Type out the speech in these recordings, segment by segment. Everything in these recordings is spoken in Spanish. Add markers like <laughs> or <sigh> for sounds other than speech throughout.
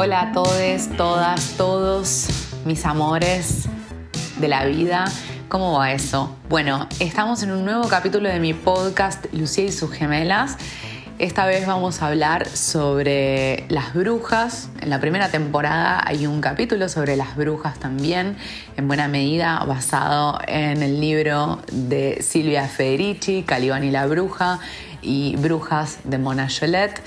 Hola a todos, todas, todos, mis amores de la vida. ¿Cómo va eso? Bueno, estamos en un nuevo capítulo de mi podcast Lucía y sus gemelas. Esta vez vamos a hablar sobre las brujas. En la primera temporada hay un capítulo sobre las brujas también, en buena medida basado en el libro de Silvia Federici, Calibán y la bruja, y Brujas de Mona Jolette.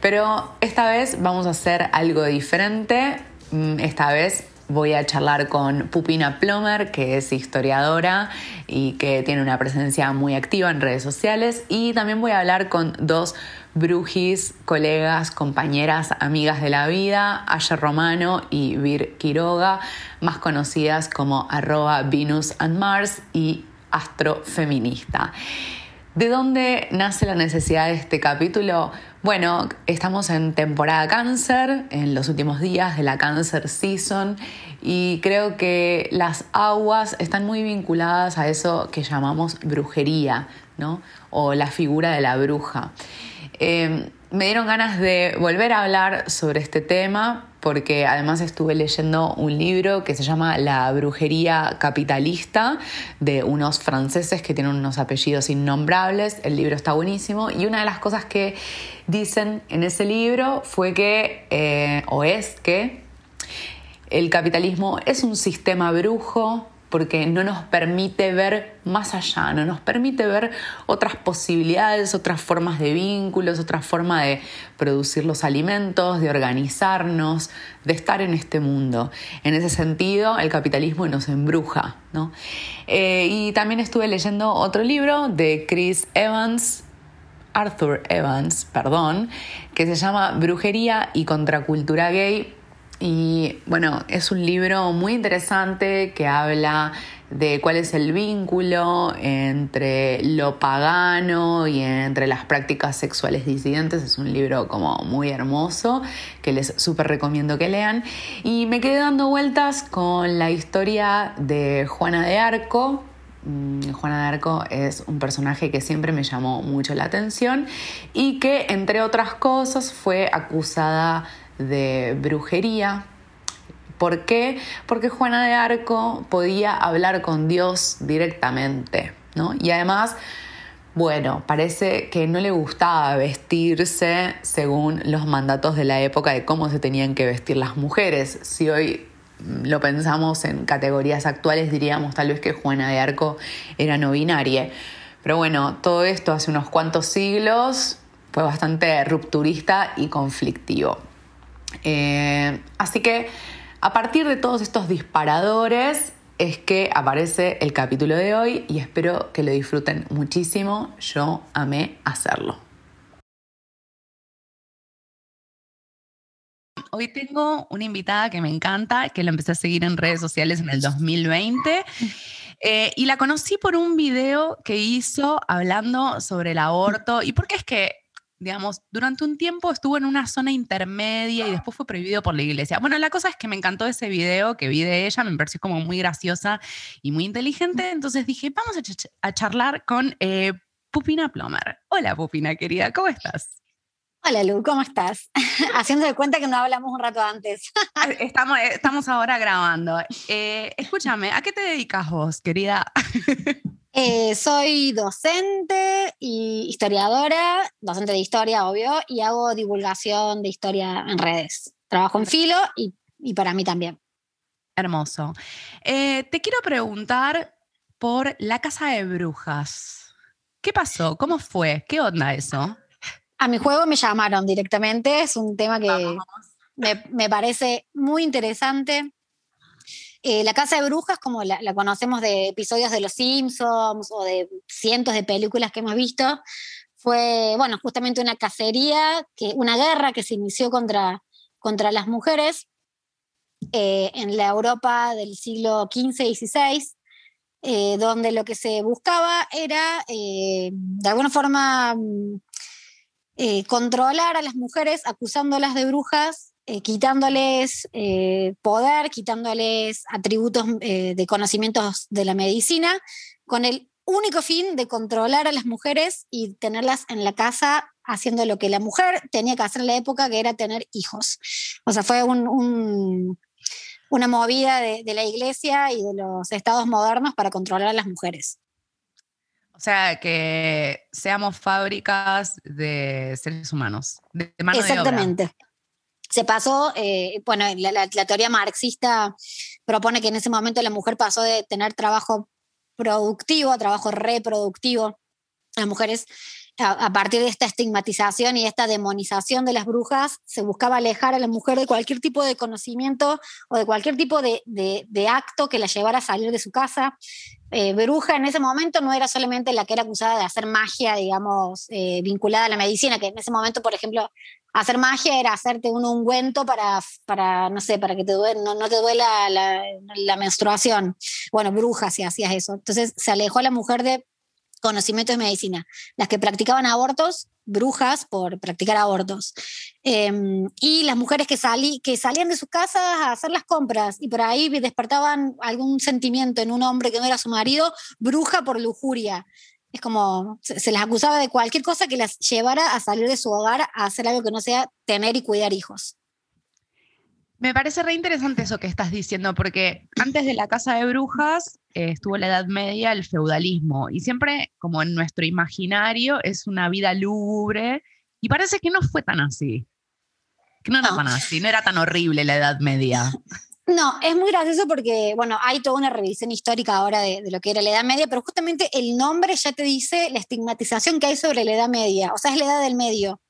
Pero esta vez vamos a hacer algo diferente. Mm, esta vez voy a charlar con Pupina Plomer, que es historiadora y que tiene una presencia muy activa en redes sociales. Y también voy a hablar con dos brujis, colegas, compañeras, amigas de la vida, Ayer Romano y Vir Quiroga, más conocidas como arroba Venus and Mars y astrofeminista. ¿De dónde nace la necesidad de este capítulo? Bueno, estamos en temporada cáncer, en los últimos días de la cáncer season y creo que las aguas están muy vinculadas a eso que llamamos brujería, ¿no? O la figura de la bruja. Eh, me dieron ganas de volver a hablar sobre este tema porque además estuve leyendo un libro que se llama La brujería capitalista de unos franceses que tienen unos apellidos innombrables. El libro está buenísimo y una de las cosas que dicen en ese libro fue que, eh, o es que, el capitalismo es un sistema brujo porque no nos permite ver más allá, no nos permite ver otras posibilidades, otras formas de vínculos, otra forma de producir los alimentos, de organizarnos, de estar en este mundo. En ese sentido, el capitalismo nos embruja. ¿no? Eh, y también estuve leyendo otro libro de Chris Evans, Arthur Evans, perdón, que se llama Brujería y Contracultura Gay y bueno, es un libro muy interesante que habla de cuál es el vínculo entre lo pagano y entre las prácticas sexuales disidentes. Es un libro como muy hermoso que les súper recomiendo que lean. Y me quedé dando vueltas con la historia de Juana de Arco, mm, Juana de Arco es un personaje que siempre me llamó mucho la atención y que, entre otras cosas, fue acusada de brujería. ¿Por qué? Porque Juana de Arco podía hablar con Dios directamente, ¿no? Y además, bueno, parece que no le gustaba vestirse según los mandatos de la época de cómo se tenían que vestir las mujeres. Si hoy lo pensamos en categorías actuales, diríamos tal vez que Juana de Arco era no binaria. Pero bueno, todo esto hace unos cuantos siglos fue bastante rupturista y conflictivo. Eh, así que a partir de todos estos disparadores es que aparece el capítulo de hoy y espero que lo disfruten muchísimo. Yo amé hacerlo. Hoy tengo una invitada que me encanta, que la empecé a seguir en redes sociales en el 2020. Eh, y la conocí por un video que hizo hablando sobre el aborto. ¿Y por qué es que digamos, durante un tiempo estuvo en una zona intermedia y después fue prohibido por la iglesia. Bueno, la cosa es que me encantó ese video que vi de ella, me pareció como muy graciosa y muy inteligente, entonces dije, vamos a, charlar con eh, Pupina Plomer. Hola Pupina, querida, ¿cómo estás? Hola Lu, ¿cómo estás? <laughs> Haciendo de cuenta que no hablamos un rato antes. <laughs> estamos, estamos ahora grabando. Eh, escúchame, ¿a qué te dedicas vos, querida? <laughs> Eh, soy docente y historiadora, docente de historia, obvio, y hago divulgación de historia en redes. Trabajo en filo y, para mí también. Hermoso. Eh, te quiero preguntar por la casa de brujas. ¿Qué pasó? ¿Cómo fue? ¿Qué onda eso? A mi juego me llamaron directamente. Es un tema que me, me parece muy interesante eh, la Casa de Brujas, como la, conocemos de episodios de Los Simpsons o de cientos de películas que hemos visto, fue, bueno, justamente una cacería, que, una guerra que se inició contra, contra las mujeres eh, en la Europa del siglo XV y XVI, eh, donde lo que se buscaba era, de alguna forma, mm, controlar a las mujeres acusándolas de brujas eh, quitándoles eh, poder, quitándoles atributos eh, de conocimientos de la medicina, con el único fin de controlar a las mujeres y tenerlas en la casa haciendo lo que la mujer tenía que hacer en la época, que era tener hijos. O sea, fue una movida de, la iglesia y de los estados modernos para controlar a las mujeres. O sea, que seamos fábricas de seres humanos, de mano Exactamente. Se pasó, eh, bueno, la, teoría marxista propone que en ese momento la mujer pasó de tener trabajo productivo a trabajo reproductivo. Las mujeres a, partir de esta estigmatización y esta demonización de las brujas, se buscaba alejar a la mujer de cualquier tipo de conocimiento o de cualquier tipo de, acto que la llevara a salir de su casa. Eh, bruja en ese momento no era solamente la que era acusada de hacer magia, digamos, eh, vinculada a la medicina, que en ese momento, por ejemplo, hacer magia era hacerte un ungüento para, para no sé, para que te no, no, te duela la, la menstruación. Bueno, bruja si hacías eso. Entonces se alejó a la mujer de conocimiento de medicina. Las que practicaban abortos, brujas por practicar abortos. Em, y las mujeres que, salí, que salían de sus casas a hacer las compras y por ahí despertaban algún sentimiento en un hombre que no era su marido, bruja por lujuria. Es como, se, se las acusaba de cualquier cosa que las llevara a salir de su hogar a hacer algo que no sea tener y cuidar hijos. Me parece re interesante eso que estás diciendo, porque antes de la casa de brujas eh, estuvo la Edad Media, el feudalismo, y siempre como en nuestro imaginario es una vida lúgubre, y parece que no fue tan así. Que no, era tan así, no era tan horrible la Edad Media. <laughs> No, es muy gracioso porque, bueno, hay toda una revisión histórica ahora de, de, lo que era la Edad Media, pero justamente el nombre ya te dice la estigmatización que hay sobre la Edad Media, o sea, es la Edad del Medio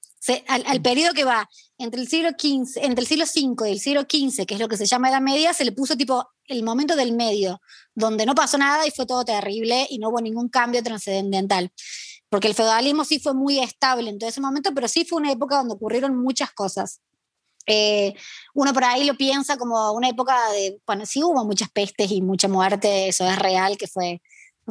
al, periodo que va entre el siglo XV, entre el siglo V y el siglo XV, que es lo que se llama Edad Media, se le puso tipo el momento del medio, donde no pasó nada y fue todo terrible y no hubo ningún cambio trascendental. Porque el feudalismo sí fue muy estable en todo ese momento, pero sí fue una época donde ocurrieron muchas cosas. Eh, uno por ahí lo piensa como una época de, bueno, sí hubo muchas pestes y mucha muerte, eso es real, que fue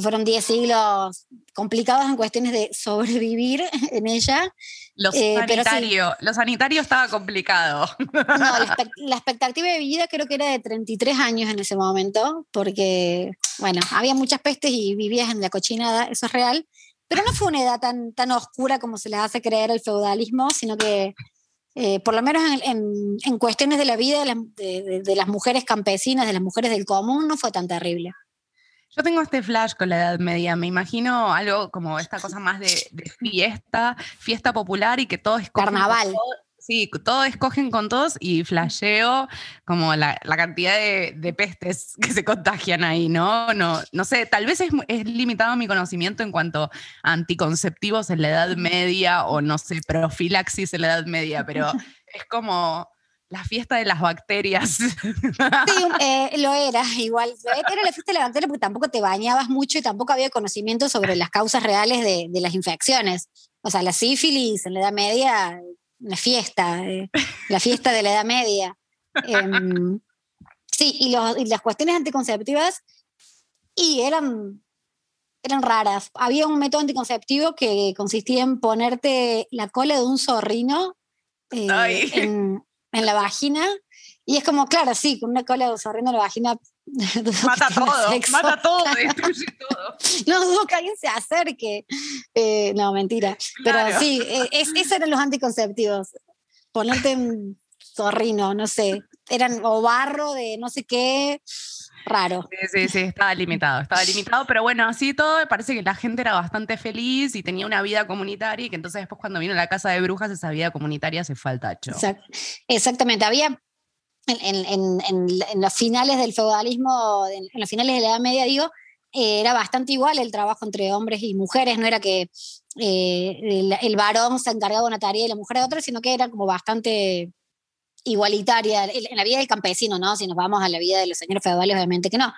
fueron 10 siglos complicados en cuestiones de sobrevivir <laughs> en ella. Lo eh, sanitario, lo sanitario estaba complicado. No, <laughs> la, expectativa de vida creo que era de 33 años en ese momento, porque, bueno, había muchas pestes y vivías en la cochinada, eso es real, pero no fue una edad tan, tan oscura como se le hace creer el feudalismo, sino que eh, por lo menos en, en, cuestiones de la vida de, de las mujeres campesinas, de las mujeres del común, no fue tan terrible. Yo tengo este flash con la Edad Media, me imagino algo como esta cosa más de, fiesta, fiesta popular y que todo es carnaval. Sí, todos escogen con todos y flasheo como la, cantidad de, pestes que se contagian ahí, ¿no? No, no sé, tal vez es, es, limitado mi conocimiento en cuanto a anticonceptivos en la Edad Media o no sé, profilaxis en la Edad Media, pero <laughs> es como la fiesta de las bacterias. Sí, <laughs> eh, lo era, igual. Era la fiesta de las bacterias porque tampoco te bañabas mucho y tampoco había conocimiento sobre las causas reales de, las infecciones. O sea, la sífilis en la Edad Media, una fiesta, eh, la fiesta de la Edad Media. Em, sí, y, las cuestiones anticonceptivas, y eran, eran raras. Había un método anticonceptivo que consistía en ponerte la cola de un zorrino eh, en, en la vagina. Y es como, claro, sí, con una cola sorriendo en la vagina. <laughs> Mata todo, mata <laughs> todo, destruye todo. No dudo que alguien se acerque. Eh, no, mentira. Pero sí, eh, es, esos eran los anticonceptivos. Ponerte un zorrino, no sé. Eran o barro de no sé qué raro. Sí, sí, sí, estaba limitado, estaba limitado, pero bueno, así todo, parece que la gente era bastante feliz y tenía una vida comunitaria y que entonces después cuando vino la casa de brujas esa vida comunitaria se fue al tacho. exactamente, había en, los finales del feudalismo, en, los finales de la Edad Media, digo, eh, era bastante igual el trabajo entre hombres y mujeres, no era que eh, el, varón se encargaba de una tarea y la mujer de otra, sino que era como bastante igualitaria en la vida del campesino, ¿no? Si nos vamos a la vida de los señores feudales, obviamente que no.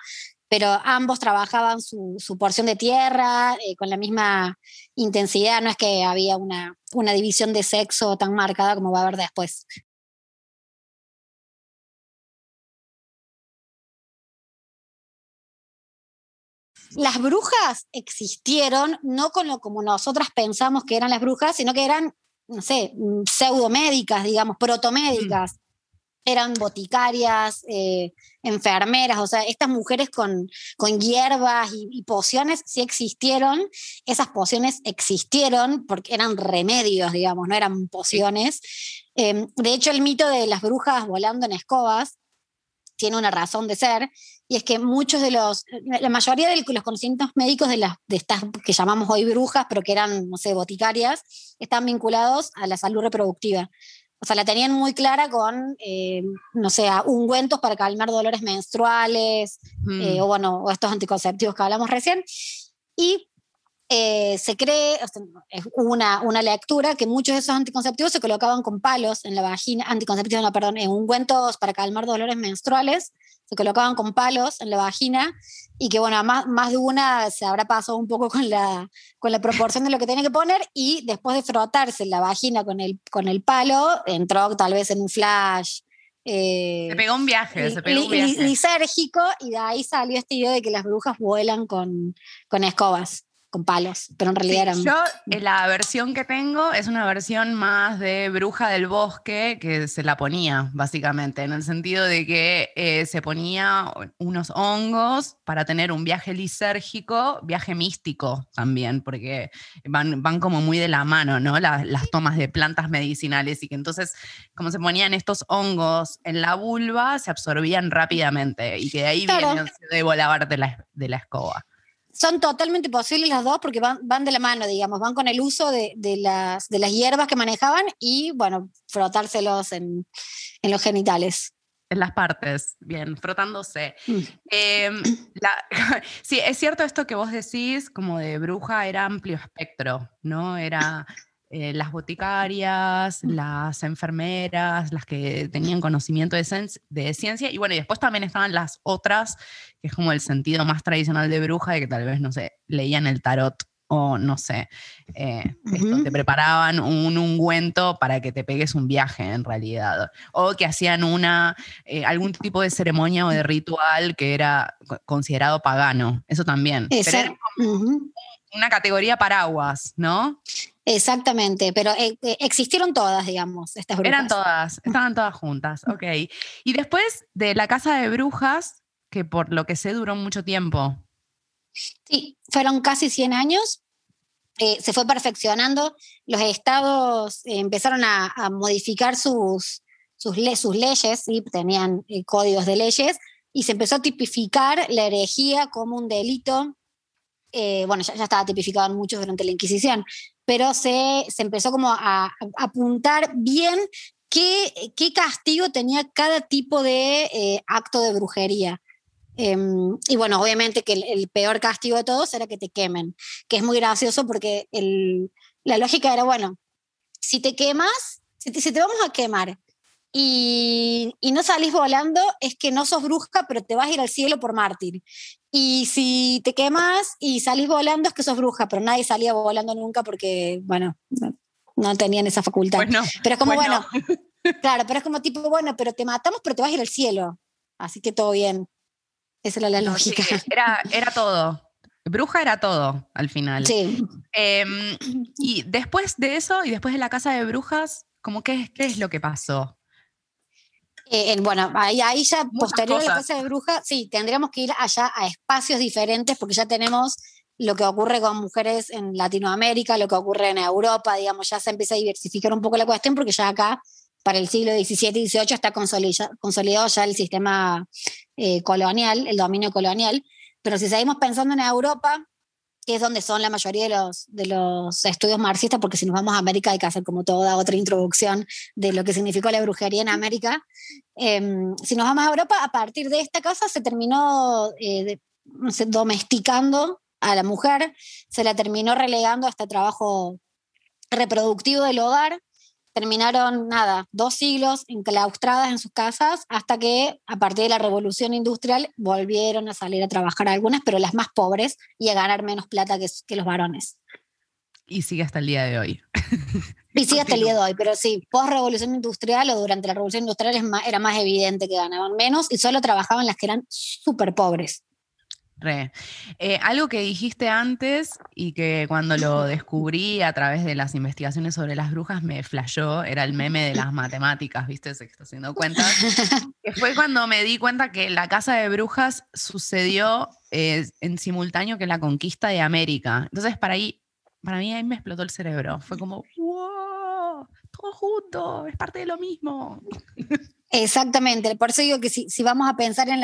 Pero ambos trabajaban su, porción de tierra eh, con la misma intensidad, no es que había una división de sexo tan marcada como va a haber después. Las brujas existieron no con lo como nosotras pensamos que eran las brujas, sino que eran no sé, pseudomédicas, digamos, protomédicas. eran boticarias, eh, enfermeras, o sea, estas mujeres con, con hierbas y, pociones sí existieron, esas pociones existieron porque eran remedios, digamos, no eran pociones. Em, de hecho, el mito de las brujas volando en escobas tiene una razón de ser, y es que muchos de los, la mayoría de los conocimientos médicos de, las, de estas que llamamos hoy brujas, pero que eran, no sé, boticarias, están vinculados a la salud reproductiva. O sea, la tenían muy clara con, eh, no sé, ungüentos para calmar dolores menstruales, eh, mm. o bueno, o estos anticonceptivos que hablamos recién. Y eh, se cree, hubo una, una, lectura que muchos de esos anticonceptivos se colocaban con palos en la vagina, anticonceptivos, no, perdón, en ungüentos para calmar dolores menstruales, se colocaban con palos en la vagina y que, bueno, más, más de una se habrá pasado un poco con la, con la proporción de lo que tenía que poner y después de frotarse la vagina con el, con el palo, entró tal vez en un flash. Eh, se pegó un viaje, se pegó un viaje. Lisérgico y de ahí salió esta idea de que las brujas vuelan con, con escobas con palos, pero en realidad eran... Yo, eh, la versión que tengo es una versión más de bruja del bosque que se la ponía, básicamente, en el sentido de que eh, se ponía unos hongos para tener un viaje lisérgico, viaje místico también, porque van, van como muy de la mano, ¿no? las tomas de plantas medicinales y que entonces, como se ponían estos hongos en la vulva, se absorbían rápidamente y que de ahí viene el de de la, de la escoba son totalmente posibles las dos porque van, van de la mano, digamos, van con el uso de, de, las, de las hierbas que manejaban y, bueno, frotárselos en, en los genitales. En las partes, bien, frotándose. Mm. Em, <laughs> sí, es cierto esto que vos decís, como de bruja era amplio espectro, ¿no? Era eh, las boticarias, las enfermeras, las que tenían conocimiento de, de, ciencia, y bueno, y después también estaban las otras, que es como el sentido más tradicional de bruja, de que tal vez, no sé, leían el tarot o no sé, eh, te preparaban un ungüento para que te pegues un viaje en realidad, o que hacían una, eh, algún tipo de ceremonia o de ritual que era considerado pagano, eso también. una categoría paraguas, ¿no? Exactamente, pero eh, eh, existieron todas, digamos, estas brujas. Eran todas, estaban todas juntas, ok. Y después de la casa de brujas, que por lo que sé duró mucho tiempo. Sí, fueron casi 100 años, eh, se fue perfeccionando, los estados empezaron a, modificar sus, sus, sus leyes, ¿sí? tenían códigos de leyes, y se empezó a tipificar la herejía como un delito bueno, ya, ya, estaba tipificado en muchos durante la Inquisición, pero se, se empezó como a, apuntar bien qué, qué, castigo tenía cada tipo de eh, acto de brujería. Em, y bueno, obviamente que el, peor castigo de todos era que te quemen, que es muy gracioso porque el, la lógica era, bueno, si te quemas, si te, si te vamos a quemar y, y, no salís volando, es que no sos bruja, pero te vas a ir al cielo por mártir. Y si te quemas y salís volando es que sos bruja, pero nadie salía volando nunca porque, bueno, no, tenían esa facultad. Pues pero es como, pues bueno, claro, pero es como tipo, bueno, pero te matamos, pero te vas a ir al cielo. Así que todo bien. Esa era la lógica. era, era todo. Bruja era todo al final. Sí. Em, y después de eso, y después de la casa de brujas, ¿cómo qué, qué es lo que pasó? Eh, bueno, ahí, ya posterior a la casa de bruja, sí, tendríamos que ir allá a espacios diferentes porque ya tenemos lo que ocurre con mujeres en Latinoamérica, lo que ocurre en Europa, digamos, ya se empieza a diversificar un poco la cuestión porque ya acá, para el siglo XVII y XVIII, está consolidado ya el sistema eh, colonial, el dominio colonial. Pero si seguimos pensando en Europa, que es donde son la mayoría de los, de los estudios marxistas, porque si nos vamos a América hay que hacer como toda otra introducción de lo que significó la brujería en América. Em, si nos vamos a Europa, a partir de esta casa se terminó eh, domesticando a la mujer, se la terminó relegando a este trabajo reproductivo del hogar terminaron, nada, dos siglos enclaustradas en sus casas hasta que a partir de la revolución industrial volvieron a salir a trabajar algunas, pero las más pobres y a ganar menos plata que, que los varones. Y sigue hasta el día de hoy. Y sigue hasta el día de hoy, pero sí, post-revolución industrial o durante la revolución industrial era más evidente que ganaban menos y solo trabajaban las que eran súper pobres. Re. Eh, algo que dijiste antes y que cuando lo descubrí a través de las investigaciones sobre las brujas me flashó, era el meme de las matemáticas, ¿viste? Se está haciendo cuenta. <laughs> que fue cuando me di cuenta que la casa de brujas sucedió eh, en simultáneo que la conquista de América. Entonces, para, ahí, para mí ahí me explotó el cerebro. Fue como, wow, todo junto, es parte de lo mismo. <laughs> Exactamente, por eso digo que si, vamos a pensar en,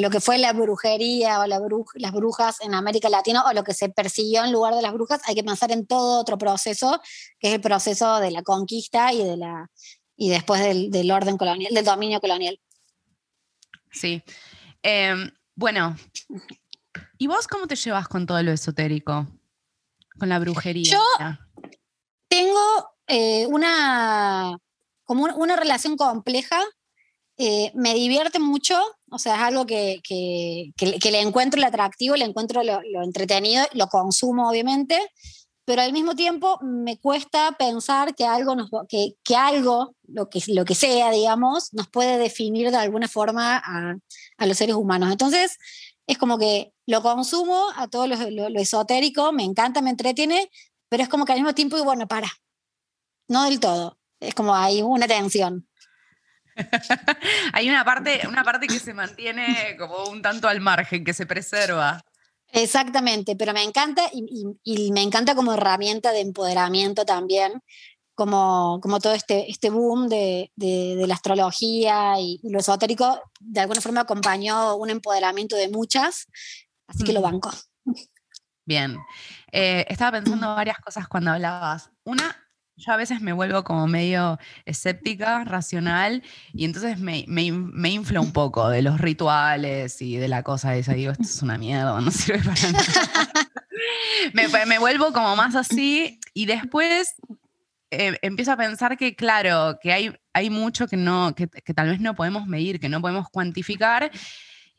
lo que fue la brujería o las brujas en América Latina o lo que se persiguió en lugar de las brujas, hay que pensar en todo otro proceso, que es el proceso de la conquista y, de la, y después del, orden colonial, del dominio colonial. Sí. Em, bueno, ¿y vos cómo te llevas con todo lo esotérico? Con la brujería. Yo tengo eh, una como una relación compleja. Eh, me divierte mucho, o sea, es algo que, le encuentro el atractivo, le encuentro lo, entretenido, lo consumo obviamente, pero al mismo tiempo me cuesta pensar que algo, que, algo lo, que, lo que sea, digamos, nos puede definir de alguna forma a, los seres humanos. Entonces, es como que lo consumo a todo lo, esotérico, me encanta, me entretiene, pero es como que al mismo tiempo, bueno, para, no del todo es como hay una tensión. <laughs> hay una parte, una parte que se mantiene como un tanto al margen, que se preserva. Exactamente, pero me encanta y, me encanta como herramienta de empoderamiento también, como, como todo este, este boom de, la astrología y, lo esotérico, de alguna forma acompañó un empoderamiento de muchas, así que lo banco. Bien, eh, estaba pensando varias cosas cuando hablabas. Una, yo a veces me vuelvo como medio escéptica, racional, y entonces me, me, infla un poco de los rituales y de la cosa esa. Digo, esto es una mierda, no <laughs> sirve para nada. me, me, vuelvo como más así, y después eh, empiezo a pensar que, claro, que hay, hay mucho que, no, que, que tal vez no podemos medir, que no podemos cuantificar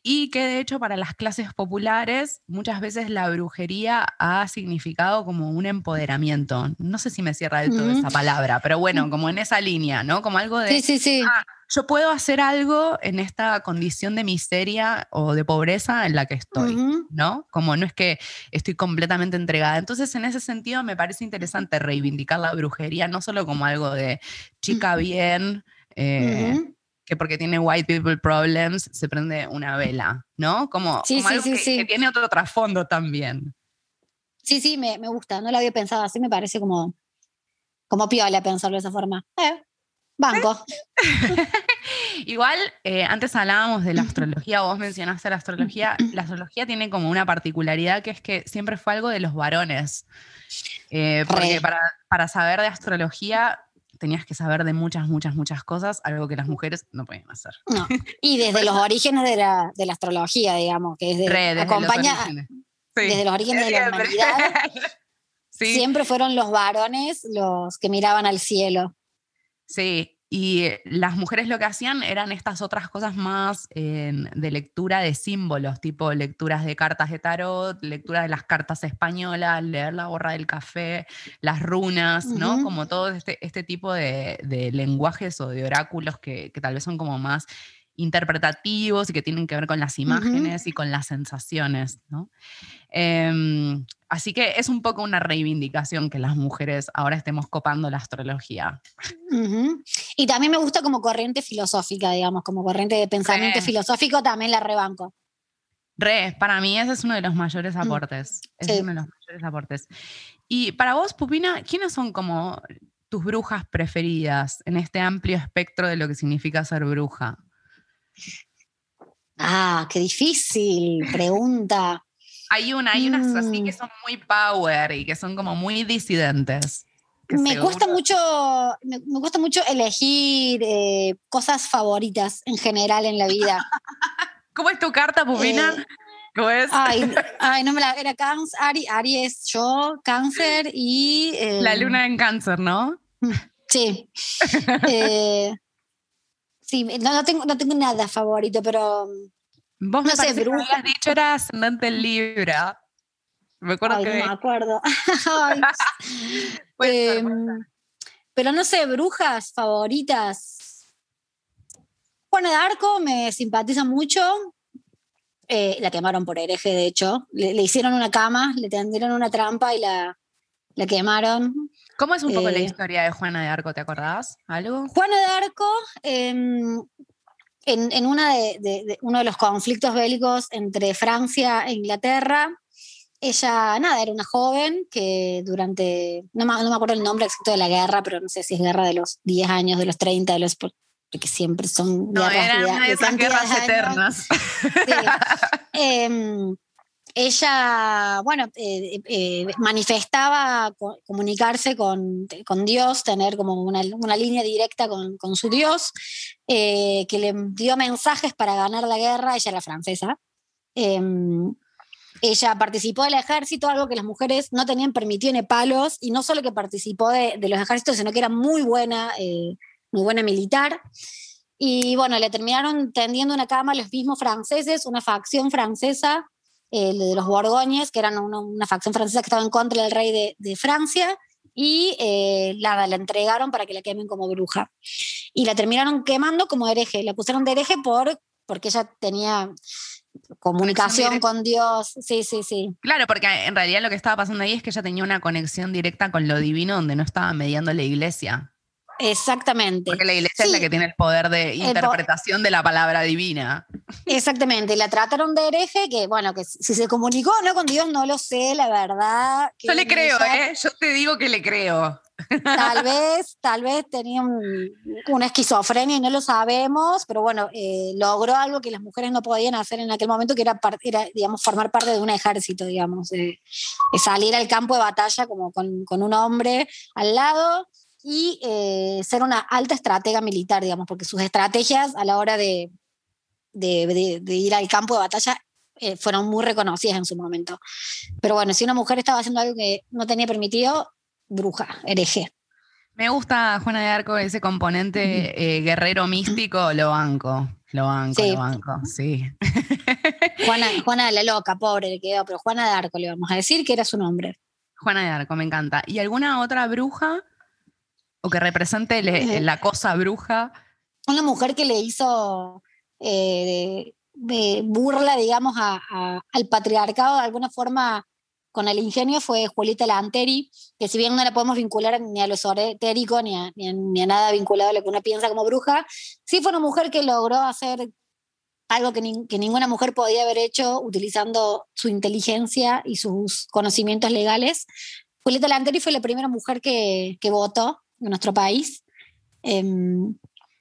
y que de hecho para las clases populares muchas veces la brujería ha significado como un empoderamiento. No sé si me cierra del todo esa palabra, pero bueno, como en esa línea, ¿no? Como algo de, sí, sí, sí. Ah, yo puedo hacer algo en esta condición de miseria o de pobreza en la que estoy, ¿no? Como no es que estoy completamente entregada. Entonces, en ese sentido, me parece interesante reivindicar la brujería, no solo como algo de chica bien. Eh, que porque tiene white people problems se prende una vela, ¿no? Como, sí, algo que, tiene otro trasfondo también. Sí, sí, me, gusta, no lo había pensado así, me parece como, como piola pensarlo de esa forma. Eh, banco. <laughs> Igual, eh, antes hablábamos de la astrología, vos mencionaste la astrología, la astrología tiene como una particularidad que es que siempre fue algo de los varones. Eh, porque para, para saber de astrología tenías que saber de muchas, muchas, muchas cosas, algo que las mujeres no podían hacer. <laughs> Y desde los orígenes de la, de la, astrología, digamos, que es de, acompaña, desde los orígenes de la humanidad, <laughs> siempre fueron los varones los que miraban al cielo. Sí, y las mujeres lo que hacían eran estas otras cosas más de lectura de símbolos, tipo lecturas de cartas de tarot, lectura de las cartas españolas, leer la borra del café, las runas, ¿no? Como todo este, este tipo de, lenguajes o de oráculos que, que tal vez son como más interpretativos y que tienen que ver con las imágenes y con las sensaciones, ¿no? Em, así que es un poco una reivindicación que las mujeres ahora estemos copando la astrología. Y también me gusta como corriente filosófica, digamos, como corriente de pensamiento filosófico, también la rebanco. Re, para mí ese es uno de los mayores mm, aportes. Es uno de los mayores aportes. Y para vos, Pupina, ¿quiénes son como tus brujas preferidas en este amplio espectro de lo que significa ser bruja? Ah, qué difícil pregunta. hay una, hay unas así que mm. son muy power y que son como muy disidentes. Me cuesta mucho, me, cuesta mucho elegir eh, cosas favoritas en general en la vida. <laughs> ¿Cómo es tu carta, Pupina? Eh, ¿Cómo es? Ay, <laughs> no me la. Era cáncer, Ari, Aries, yo, cáncer y. la luna en cáncer, ¿no? <laughs> Sí. eh, Sí, no, tengo, no tengo nada favorito, pero. Vos no me sé, bruja. Que dicho era ascendente en Libra. Me acuerdo que. No me acuerdo. <laughs> <laughs> Em, pero no sé, brujas favoritas. Juana de Arco me simpatiza mucho. eh, la quemaron por hereje, de hecho. Le, hicieron una cama, le tendieron una trampa y la, la quemaron. ¿Cómo es un poco la eh, historia de Juana de Arco? ¿Te acordás? ¿Algo? Juana de Arco, em, en, en una de, uno de los conflictos bélicos entre Francia e Inglaterra, ella, nada, era una joven que durante, no me, no me, acuerdo el nombre exacto de la guerra, pero no sé si es guerra de los 10 años, de los 30, de los, porque siempre son no, guerras, de, esas guerras eternas. <laughs> Em, ella, bueno, eh, eh, manifestaba comunicarse con, con, Dios, tener como una, una línea directa con, con su Dios, eh, que le dio mensajes para ganar la guerra, ella era francesa. Em, ella participó del ejército, algo que las mujeres no tenían permitido en palos, y no solo que participó de, de los ejércitos, sino que era muy buena, muy buena militar. Y bueno, le terminaron tendiendo una cama a los mismos franceses, una facción francesa el de los Borgoñes, que eran una, facción francesa que estaba en contra del rey de, Francia, y eh, la, la, entregaron para que la quemen como bruja. Y la terminaron quemando como hereje, la pusieron de hereje por, porque ella tenía comunicación con Dios, sí, sí, sí. Claro, porque en realidad lo que estaba pasando ahí es que ella tenía una conexión directa con lo divino donde no estaba mediando la iglesia. Exactamente. Porque la iglesia es la que tiene el poder de interpretación de la palabra divina. Exactamente, la trataron de hereje, que bueno, que si se comunicó o no con Dios no lo sé, la verdad. Yo le creo, ¿eh? Yo te digo que le creo. Tal <laughs> vez, tal vez tenía una esquizofrenia y no lo sabemos, pero bueno, eh, logró algo que las mujeres no podían hacer en aquel momento, que era, era digamos, formar parte de un ejército, digamos, salir al campo de batalla como con, con un hombre al lado y eh, ser una alta estratega militar, digamos, porque sus estrategias a la hora de, de, ir al campo de batalla eh, fueron muy reconocidas en su momento. Pero bueno, si una mujer estaba haciendo algo que no tenía permitido, bruja, hereje. Me gusta, Juana de Arco, ese componente eh, guerrero místico, lo banco, lo banco, lo banco, sí. <laughs> Juana, Juana la loca, pobre le quedó, pero Juana de Arco le vamos a decir que era su nombre. Juana de Arco, me encanta. ¿Y alguna otra bruja o que represente la cosa bruja. Una mujer que le hizo eh, de, burla, digamos, al patriarcado de alguna forma con el ingenio fue Julieta Lanteri, que si bien no la podemos vincular ni a lo esotérico ni a, ni, a, nada vinculado a lo que uno piensa como bruja, sí fue una mujer que logró hacer algo que, que, ninguna mujer podía haber hecho utilizando su inteligencia y sus conocimientos legales. Julieta Lanteri fue la primera mujer que, que votó en nuestro país. Em,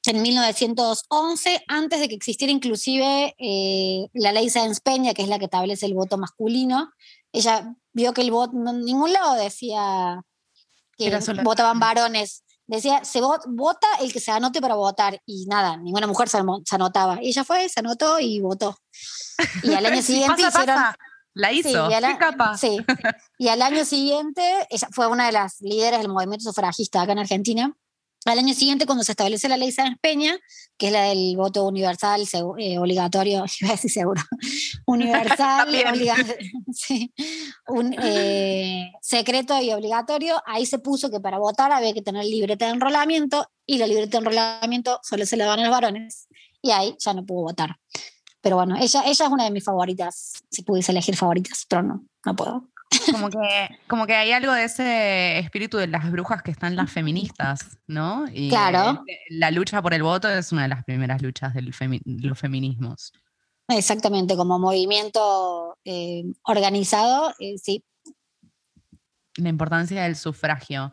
en 1911, antes de que existiera inclusive eh, la ley Sáenz Peña, que es la que establece el voto masculino, ella vio que el voto, en ningún lado decía que votaban varones, decía, se vota el que se anote para votar, y nada, ninguna mujer se, anotaba. Ella fue, se anotó y votó. Y al <laughs> año siguiente hicieron... La hizo, y al, capa. Sí, y al año siguiente, ella fue una de las líderes del movimiento sufragista acá en Argentina. Al año siguiente, cuando se establece la ley Sáenz Peña, que es la del voto universal, eh, obligatorio, <laughs> iba a decir seguro, <laughs> universal, <laughs> sí, un, eh, secreto y obligatorio, ahí se puso que para votar había que tener libreta de enrolamiento y la libreta de enrolamiento solo se la dan a los varones. Y ahí ya no pudo votar. Pero bueno, ella, ella es una de mis favoritas, si pudiese elegir favoritas, pero no, no puedo. Como que, como que hay algo de ese espíritu de las brujas que están las feministas, ¿no? Y claro. La lucha por el voto es una de las primeras luchas de los feminismos. Exactamente, como movimiento eh, organizado, eh, sí, la importancia del sufragio.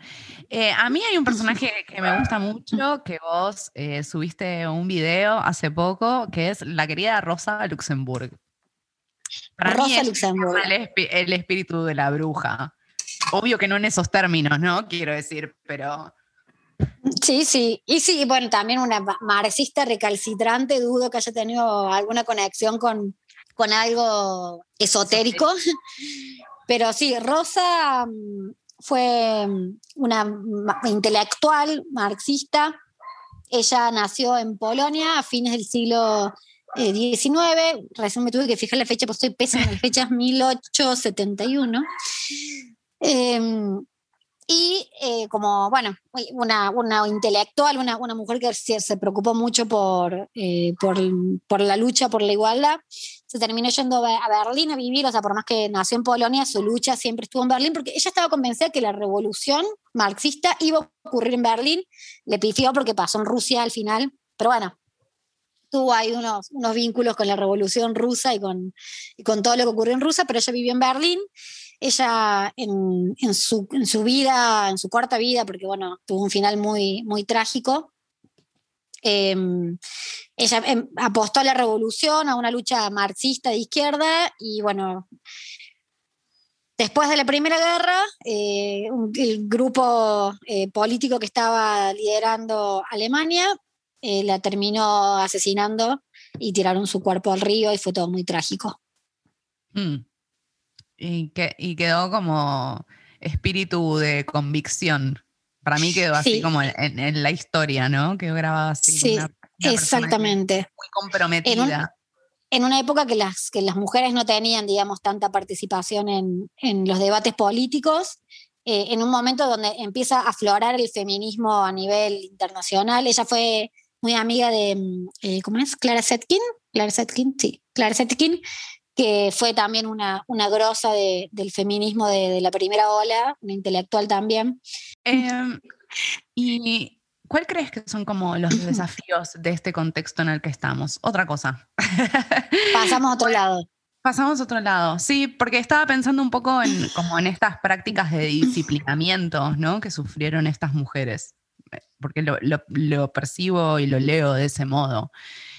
Eh, a mí hay un personaje que me gusta mucho, que vos eh, subiste un video hace poco, que es la querida Rosa Luxemburg. Para Rosa Luxemburg. el, espíritu de la bruja. Obvio que no en esos términos, ¿no? Quiero decir, pero... Sí, sí. Y sí, bueno, también una marxista recalcitrante, dudo que haya tenido alguna conexión con, con algo esotérico. <laughs> Pero sí, Rosa mm, fue mm, una intelectual marxista. Ella nació en Polonia a fines del siglo XIX. Eh, Recién me tuve que fijar la fecha, pues estoy pésima en las fechas, <laughs> 1871. Em, Y eh, como, bueno, una, una intelectual, una, una, mujer que se, se preocupó mucho por, eh, por, por, la lucha por la igualdad, se terminó yendo a Berlín a vivir, o sea, por más que nació en Polonia, su lucha siempre estuvo en Berlín, porque ella estaba convencida que la revolución marxista iba a ocurrir en Berlín, le pifió porque pasó en Rusia al final, pero bueno, tuvo ahí unos, unos vínculos con la revolución rusa y con, y con todo lo que ocurrió en Rusia, pero ella vivió en Berlín. Ella en, en, su, en, su, vida, en su corta vida, porque bueno, tuvo un final muy, muy trágico, eh, ella em, apostó a la revolución, a una lucha marxista de izquierda y bueno, después de la Primera Guerra, eh, el grupo eh, político que estaba liderando Alemania eh, la terminó asesinando y tiraron su cuerpo al río y fue todo muy trágico. Mm. Y quedó como espíritu de convicción. Para mí quedó así como en, en, la historia, ¿no? Quedó grabado así. Sí, una, una exactamente. Muy comprometida. En, un, en, una época que las, que las mujeres no tenían, digamos, tanta participación en, en los debates políticos, eh, en un momento donde empieza a aflorar el feminismo a nivel internacional. Ella fue muy amiga de, eh, ¿cómo es? Clara Setkin. Clara Setkin, sí. Clara Setkin, que fue también una, una grosa de, del feminismo de, de, la primera ola, una intelectual también. Eh, ¿Y cuál crees que son como los desafíos de este contexto en el que estamos? Otra cosa. <laughs> Pasamos a otro lado. Pasamos a otro lado, sí, porque estaba pensando un poco en, como en estas prácticas de disciplinamiento ¿no? que sufrieron estas mujeres, porque lo, lo, lo percibo y lo leo de ese modo.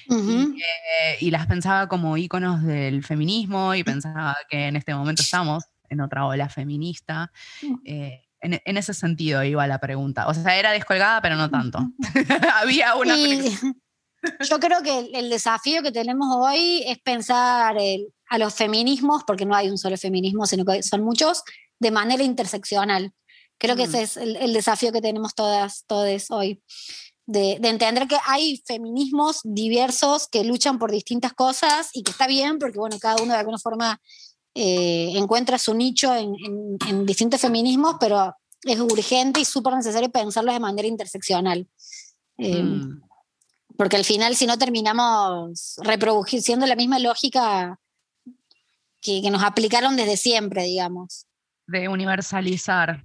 Uh -huh. y, eh, y, las pensaba como íconos del feminismo y pensaba que en este momento estamos en otra ola feminista. Eh, en, en, ese sentido iba la pregunta. O sea, era descolgada, pero no tanto. <laughs> Había una... Y <laughs> yo creo que el, el, desafío que tenemos hoy es pensar el, a los feminismos, porque no hay un solo feminismo, sino que son muchos, de manera interseccional. Creo mm. que ese es el, el, desafío que tenemos todas, todos hoy de, de, entender que hay feminismos diversos que luchan por distintas cosas y que está bien porque, bueno, cada uno de alguna forma eh, encuentra su nicho en, en, en, distintos feminismos, pero es urgente y súper necesario pensarlo de manera interseccional. Eh, mm. Porque al final, si no terminamos reproduciendo la misma lógica que, que nos aplicaron desde siempre, digamos. De universalizar.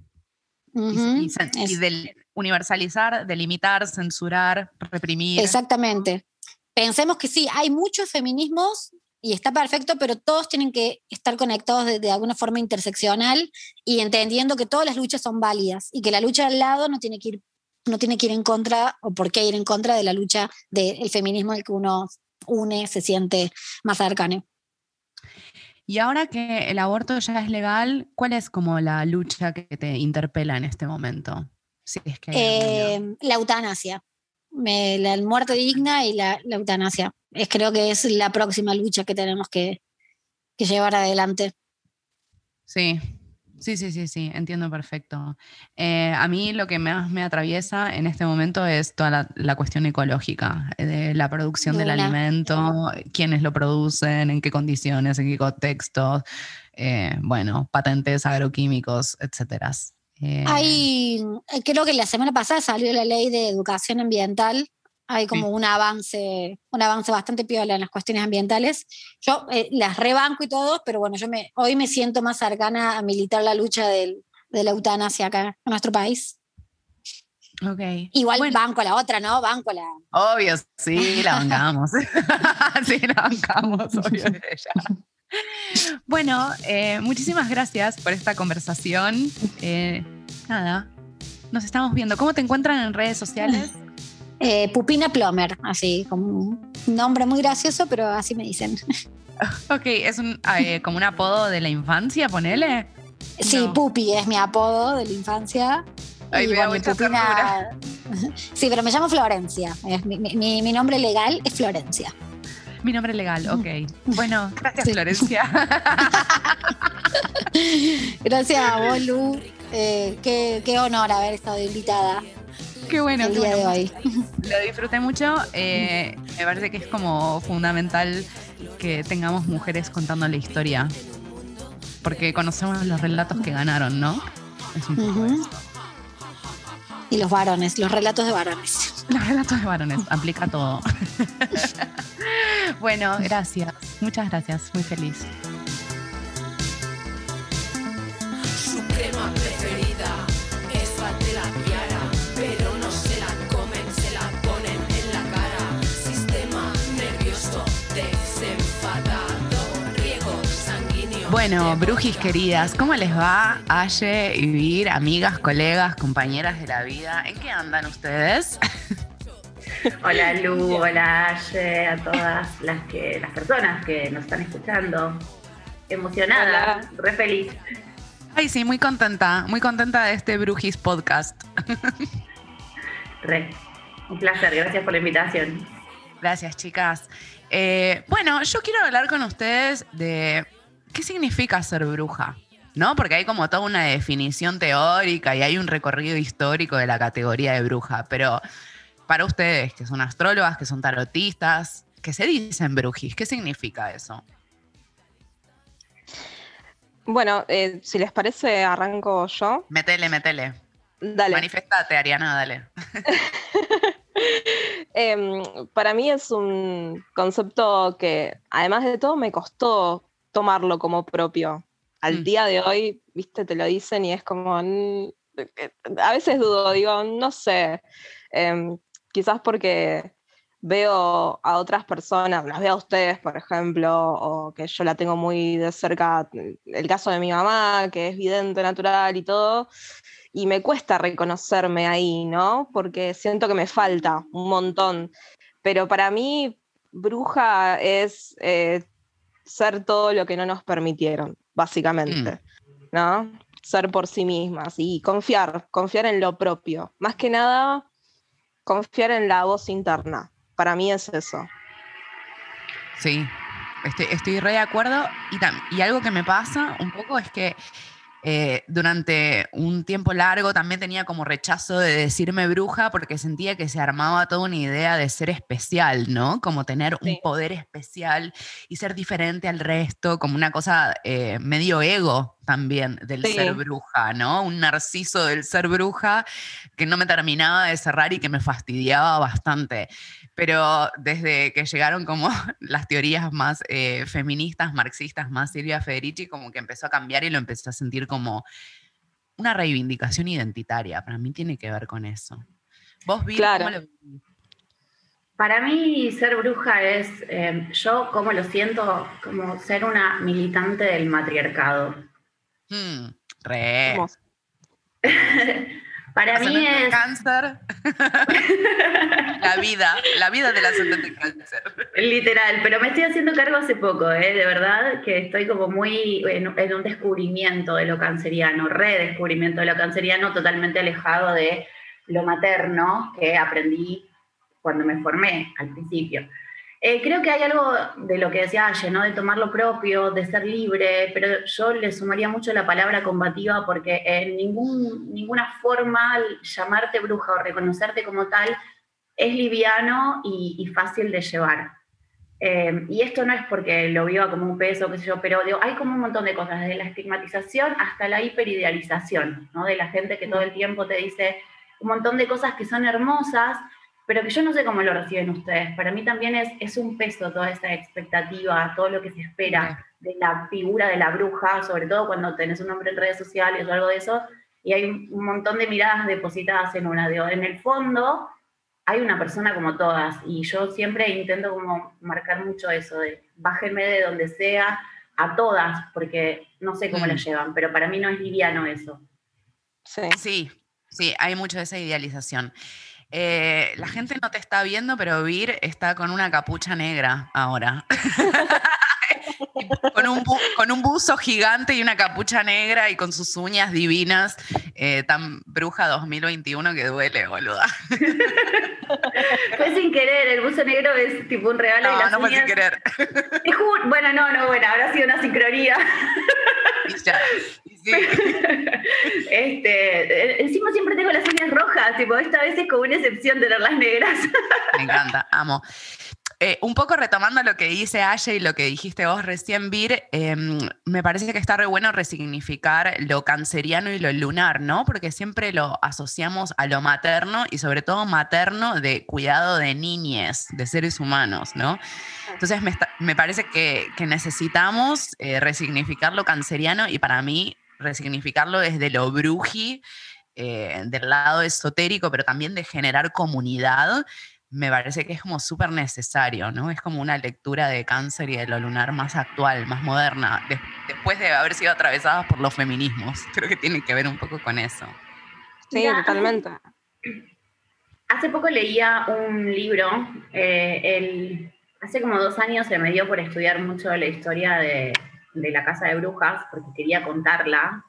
Uh -huh. y, y, y del, universalizar, delimitar, censurar, reprimir. Exactamente. Pensemos que sí, hay muchos feminismos y está perfecto, pero todos tienen que estar conectados de, de, alguna forma interseccional y entendiendo que todas las luchas son válidas y que la lucha al lado no tiene que ir, no tiene que ir en contra o por qué ir en contra de la lucha del feminismo al que uno une, se siente más cercano. Y ahora que el aborto ya es legal, ¿cuál es como la lucha que te interpela en este momento? Si es que eh, la eutanasia. Me, la muerte digna y la, la, eutanasia. Es, creo que es la próxima lucha que tenemos que, que llevar adelante. Sí, Sí, sí, sí, sí, entiendo perfecto. Eh, a mí lo que más me atraviesa en este momento es toda la, la cuestión ecológica, eh, de la producción de del alimento, quiénes lo producen, en qué condiciones, en qué contextos, eh, bueno, patentes agroquímicos, etcétera. Eh, Hay, creo que la semana pasada salió la ley de educación ambiental. Hay como sí. un avance, un avance bastante piola en las cuestiones ambientales. Yo eh, las rebanco y todo, pero bueno, yo me, hoy me siento más cercana a militar la lucha del, de la eutanasia acá en nuestro país. Okay. Igual bueno. banco la otra, ¿no? Banco la. Obvio, sí, la bancamos. <laughs> sí, la bancamos, <laughs> obvio. Bueno, eh, muchísimas gracias por esta conversación. Eh, nada, nos estamos viendo. ¿Cómo te encuentran en redes sociales? <laughs> Eh, Pupina Plomer, así, como un nombre muy gracioso, pero así me dicen. <laughs> Ok, ¿es un, eh, como un apodo de la infancia, ponele? Sí, no. Pupi es mi apodo de la infancia. Ay, y me bueno, Pupina... <laughs> Sí, pero me llamo Florencia. Mi, mi, mi nombre legal es Florencia. Mi nombre legal, ok. Bueno, gracias sí. Florencia. <laughs> gracias a vos, Lu. Eh, qué, qué, honor haber estado invitada. Qué bueno. El día bueno. de hoy. Lo disfruté mucho. Eh, me parece que es como fundamental que tengamos mujeres contando la historia. Porque conocemos los relatos que ganaron, ¿no? Es un poco uh -huh. eso. Y los varones, los relatos de varones. Los relatos de varones, aplica todo. <laughs> <laughs> bueno, gracias. Muchas gracias, muy feliz. Su crema preferida es la piara, pero no se la comen, se la ponen en la cara. Sistema nervioso desenfadado, riego sanguíneo. Bueno, brujis queridas, ¿cómo les va? Aye, Vivir, amigas, colegas, compañeras de la vida. ¿En qué andan ustedes? <laughs> Hola Lu, hola Aye, a todas las que las personas que nos están escuchando. Emocionada, re feliz. Ay, sí, muy contenta, muy contenta de este Brujis podcast. Re, un placer, gracias por la invitación. Gracias, chicas. Eh, bueno, yo quiero hablar con ustedes de qué significa ser bruja. ¿no? Porque hay como toda una definición teórica y hay un recorrido histórico de la categoría de bruja, pero para ustedes, que son astrólogas, que son tarotistas, ¿qué se dicen brujis? ¿Qué significa eso? Bueno, eh, si les parece, arranco yo. Metele, metele. Dale. Manifestate, Ariana, dale. <laughs> Em, para mí es un concepto que, además de todo, me costó tomarlo como propio. Al mm. día de hoy, viste, te lo dicen y es como. Eh, a veces dudo, digo, no sé. Em, quizás porque veo a otras personas, las veo a ustedes, por ejemplo, o que yo la tengo muy de cerca, el caso de mi mamá, que es vidente natural y todo, y me cuesta reconocerme ahí, ¿no? Porque siento que me falta un montón. Pero para mí, bruja es eh, ser todo lo que no nos permitieron, básicamente, mm. ¿no? Ser por sí mismas y confiar, confiar en lo propio. Más que nada, confiar en la voz interna. Para mí es eso. Sí, estoy, estoy re de acuerdo. Y, y algo que me pasa un poco es que eh, durante un tiempo largo también tenía como rechazo de decirme bruja porque sentía que se armaba toda una idea de ser especial, ¿no? Como tener un poder especial y ser diferente al resto, como una cosa eh, medio ego también del ser bruja, ¿no? Un narciso del ser bruja que no me terminaba de cerrar y que me fastidiaba bastante pero desde que llegaron como <laughs> las teorías más eh, feministas, marxistas, más Silvia Federici, como que empezó a cambiar y lo empezó a sentir como una reivindicación identitaria. Para mí tiene que ver con eso. ¿Vos, Vir, cómo lo Para mí ser bruja es, eh, yo como lo siento, como ser una militante del matriarcado. Hmm, re. <laughs> Para mí es... Cáncer. <laughs> la vida, la vida del ascendente cáncer. Literal, pero me estoy haciendo cargo hace poco, ¿eh? de verdad, que estoy como muy en, un descubrimiento de lo canceriano, redescubrimiento de lo canceriano, totalmente alejado de lo materno que aprendí cuando me formé al principio. Eh, creo que hay algo de lo que decía Aye, ¿no? De tomar lo propio, de ser libre, pero yo le sumaría mucho la palabra combativa porque en ningún, ninguna forma llamarte bruja o reconocerte como tal es liviano y, fácil de llevar. Eh, y esto no es porque lo viva como un peso, qué sé yo, pero hay como un montón de cosas, desde la estigmatización hasta la hiperidealización, ¿no? De la gente que todo el tiempo te dice un montón de cosas que son hermosas, pero que yo no sé cómo lo reciben ustedes. Para mí también es, es un peso toda esta expectativa, todo lo que se espera de la figura de la bruja, sobre todo cuando tenés un nombre en redes sociales o algo de eso, y hay un, montón de miradas depositadas en una. de en el fondo hay una persona como todas, y yo siempre intento como marcar mucho eso, de bájenme de donde sea, a todas, porque no sé cómo lo mm. llevan, pero para mí no es liviano eso. Sí, sí, sí hay mucho de esa idealización. Eh, la gente no te está viendo, pero Vir está con una capucha negra ahora. <laughs> con, un con, un buzo gigante y una capucha negra y con sus uñas divinas, eh, tan bruja 2021 que duele, boluda. fue sin querer, el buzo negro es tipo un regalo. No, y las no fue sin querer. Bueno, no, no, bueno, habrá sido una sincronía. Y ya, <laughs> este, encima siempre tengo las uñas rojas, tipo, esta vez es como una excepción tener las negras. Me encanta, amo. Eh, un poco retomando lo que dice Aye y lo que dijiste vos recién, Vir, em, me parece que está re bueno resignificar lo canceriano y lo lunar, ¿no? Porque siempre lo asociamos a lo materno y sobre todo materno de cuidado de niñes, de seres humanos, ¿no? Entonces me, parece que, necesitamos eh, resignificar lo canceriano y para mí resignificarlo desde lo bruji, eh, del lado esotérico, pero también de generar comunidad me parece que es como súper necesario, ¿no? Es como una lectura de cáncer y de lo lunar más actual, más moderna, después de haber sido atravesadas por los feminismos. <laughs> Creo que tiene que ver un poco con eso. Sí, totalmente. <clears throat> Hace poco leía un libro, eh, el, hace como dos años se me dio por estudiar mucho la historia de, de la Casa de Brujas, porque quería contarla,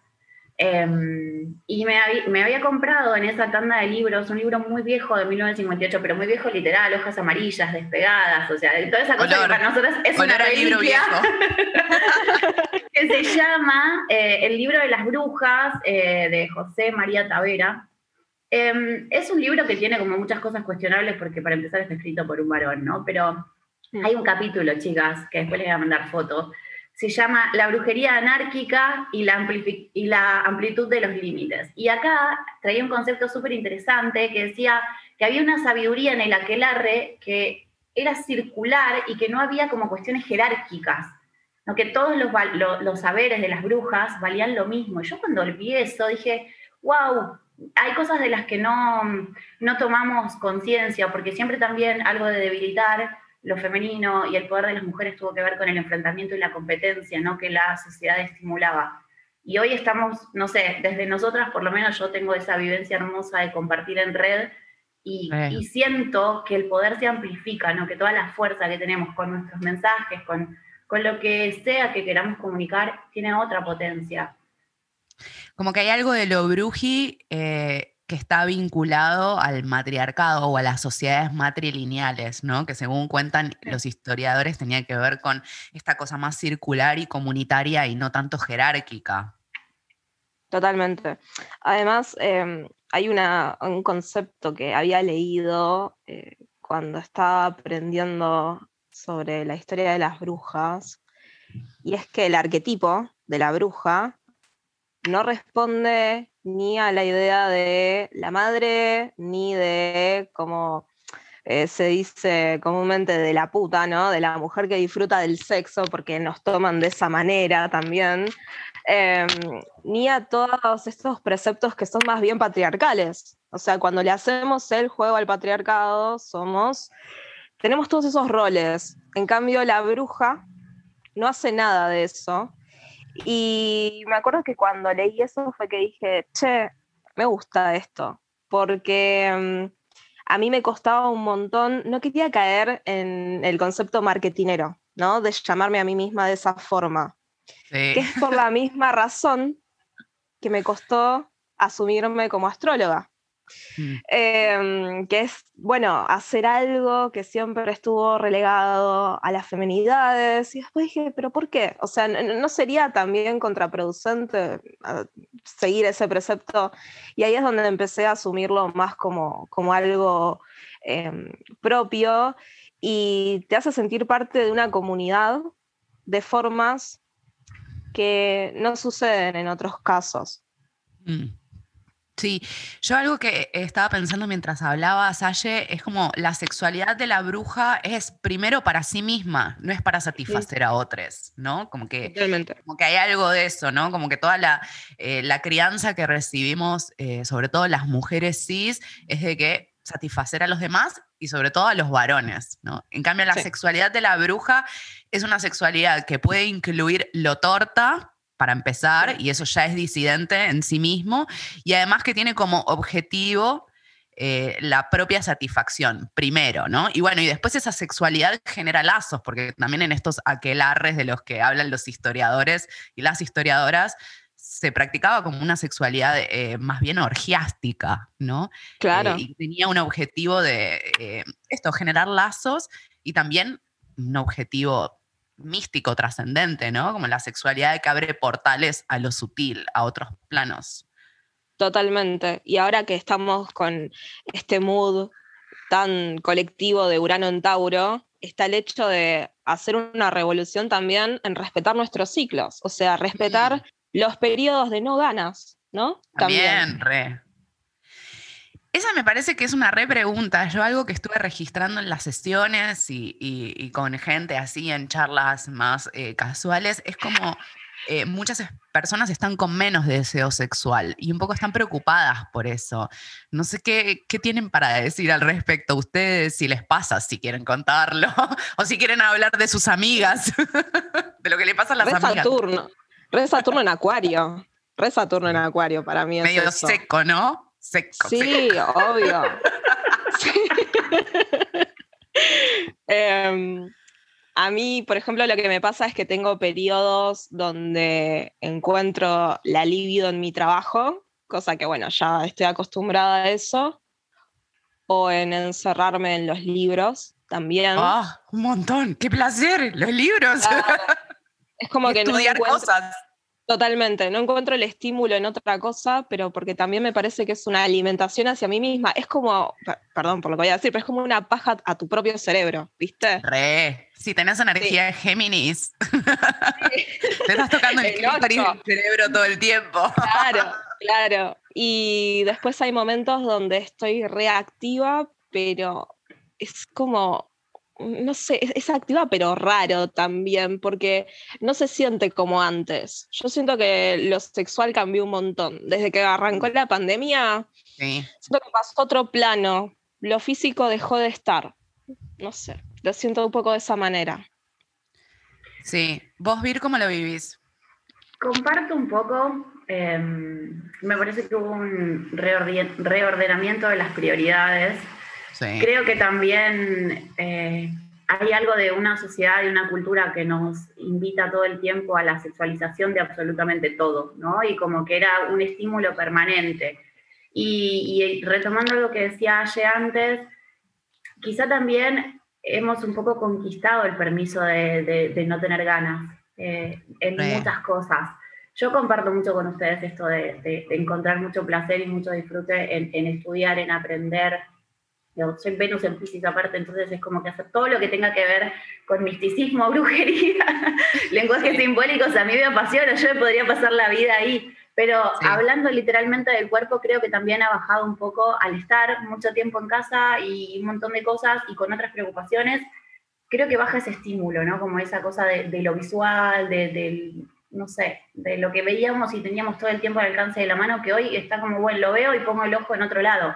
Em, y me, había comprado en esa tanda de libros un libro muy viejo de 1958, pero muy viejo literal, hojas amarillas, despegadas, o sea, toda esa cosa que para nosotros es una libro viejo. <laughs> que se llama eh, El libro de las brujas eh, de José María Tavera. Em, es un libro que tiene como muchas cosas cuestionables porque para empezar está escrito por un varón, ¿no? Pero hay un capítulo, chicas, que después les voy a mandar fotos, se llama La brujería anárquica y la, amplitud de los límites. Y acá traía un concepto súper interesante que decía que había una sabiduría en el aquelarre que era circular y que no había como cuestiones jerárquicas, ¿no? que todos los, saberes de las brujas valían lo mismo. Yo cuando vi eso dije, wow, hay cosas de las que no, no tomamos conciencia, porque siempre también algo de debilitar lo femenino y el poder de las mujeres tuvo que ver con el enfrentamiento y la competencia, ¿no? Que la sociedad estimulaba. Y hoy estamos, no sé, desde nosotras, por lo menos yo tengo esa vivencia hermosa de compartir en red y, siento que el poder se amplifica, ¿no? Que toda la fuerza que tenemos con nuestros mensajes, con, con lo que sea que queramos comunicar, tiene otra potencia. Como que hay algo de lo bruji eh, que está vinculado al matriarcado o a las sociedades matrilineales, ¿no? Que según cuentan los historiadores tenía que ver con esta cosa más circular y comunitaria y no tanto jerárquica. Totalmente. Además, em, hay un concepto que había leído eh, cuando estaba aprendiendo sobre la historia de las brujas, y es que el arquetipo de la bruja no responde ni a la idea de la madre, ni de como eh, se dice comúnmente de la puta, ¿no? De la mujer que disfruta del sexo, porque nos toman de esa manera también, em, ni a todos estos preceptos que son más bien patriarcales. O sea, cuando le hacemos el juego al patriarcado, somos, tenemos todos esos roles. En cambio, la bruja no hace nada de eso y me acuerdo que cuando leí eso fue que dije, che, me gusta esto, porque mm, a mí me costaba un montón, no quería caer en el concepto marketinero, ¿no? De llamarme a mí misma de esa forma. Que es por la misma razón que me costó asumirme como astróloga. Mm. Em, que es, bueno, hacer algo que siempre estuvo relegado a las feminidades. Y después dije, ¿pero por qué? O sea, ¿no, sería también contraproducente ah, seguir ese precepto? Y ahí es donde empecé a asumirlo más como, como algo em, propio y te hace sentir parte de una comunidad de formas que no suceden en otros casos. Mm. Sí, yo algo que estaba pensando mientras hablaba, Salle, es como la sexualidad de la bruja es primero para sí misma, no es para satisfacer a otros, ¿no? Como que, como que hay algo de eso, ¿no? Como que toda la, eh, la crianza que recibimos, eh, sobre todo las mujeres cis, es de que satisfacer a los demás y sobre todo a los varones, ¿no? En cambio, la sexualidad de la bruja es una sexualidad que puede incluir lo torta, para empezar, y eso ya es disidente en sí mismo, y además que tiene como objetivo eh, la propia satisfacción, primero, ¿no? Y bueno, y después esa sexualidad genera lazos, porque también en estos aquelarres de los que hablan los historiadores y las historiadoras, se practicaba como una sexualidad eh, más bien orgiástica, ¿no? Claro. Eh, y tenía un objetivo de esto, generar lazos y también un objetivo místico, trascendente, ¿no? Como la sexualidad que abre portales a lo sutil, a otros planos. Totalmente. Y ahora que estamos con este mood tan colectivo de Urano en Tauro, está el hecho de hacer una revolución también en respetar nuestros ciclos, o sea, respetar los periodos de no ganas, ¿no? También, re. Esa me parece que es una re pregunta. Yo algo que estuve registrando en las sesiones y, con gente así en charlas más eh, casuales es como eh, muchas personas están con menos deseo sexual y un poco están preocupadas por eso. No sé qué, qué tienen para decir al respecto ustedes, si les pasa, si quieren contarlo, <laughs> o si quieren hablar de sus amigas, <laughs> de lo que le pasa a las amigas. Saturno, re Saturno en Acuario, re Saturno en Acuario para mí. Es Medio seco, ¿no? Seco. Sí, obvio. <laughs> <laughs> Em, a mí, por ejemplo, lo que me pasa es que tengo periodos donde encuentro la libido en mi trabajo, cosa que, bueno, ya estoy acostumbrada a eso, o en encerrarme en los libros también. ¡Ah, un montón! ¡Qué placer! ¡Los libros! Es como que Estudiar cosas. Totalmente, no encuentro el estímulo en otra cosa, pero porque también me parece que es una alimentación hacia mí misma. Es como, perdón por lo que voy a decir, pero es como una paja a tu propio cerebro, ¿viste? Re, si tenés energía de Géminis, <laughs> te estás tocando el, el cerebro todo el tiempo. Claro, <laughs> claro. Y después hay momentos donde estoy reactiva, pero es como no sé, es, activa pero raro también, porque no se siente como antes. Yo siento que lo sexual cambió un montón. Desde que arrancó la pandemia, siento que pasó otro plano. Lo físico dejó de estar. No sé, lo siento un poco de esa manera. Sí, vos, Vir, ¿cómo lo vivís? Comparto un poco, em, me parece que hubo un reordenamiento de las prioridades Creo que también eh, hay algo de una sociedad y una cultura que nos invita todo el tiempo a la sexualización de absolutamente todo, ¿no? Y como que era un estímulo permanente. Y, retomando lo que decía Aye antes, quizá también hemos un poco conquistado el permiso de, no tener ganas eh, en muchas cosas. Yo comparto mucho con ustedes esto de, encontrar mucho placer y mucho disfrute en, en estudiar, en aprender, soy Venus en Pisces aparte, entonces es como que hacer todo lo que tenga que ver con misticismo, <laughs> brujería, lenguajes simbólicos, a mí me apasiona, yo me podría pasar la vida ahí, pero hablando literalmente del cuerpo, creo que también ha bajado un poco al estar mucho tiempo en casa y un montón de cosas y con otras preocupaciones, creo que baja ese estímulo, ¿no? Como esa cosa de, lo visual, de, no sé, de lo que veíamos y teníamos todo el tiempo al alcance de la mano, que hoy está como, bueno, lo veo y pongo el ojo en otro lado.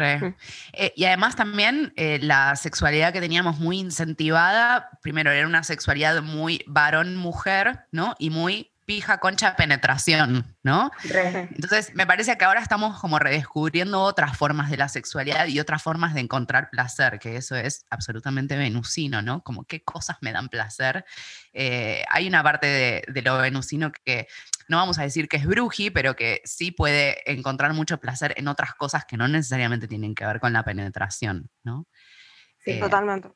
Eh, y además también eh, la sexualidad que teníamos muy incentivada, primero era una sexualidad muy varón-mujer, ¿no? Y muy pija, concha, penetración, ¿no? Entonces, me parece que ahora estamos como redescubriendo otras formas de la sexualidad y otras formas de encontrar placer, que eso es absolutamente venusino, ¿no? Como qué cosas me dan placer. Eh, hay una parte de, de, lo venusino que no vamos a decir que es bruji, pero que sí puede encontrar mucho placer en otras cosas que no necesariamente tienen que ver con la penetración, ¿no? Sí, eh, totalmente.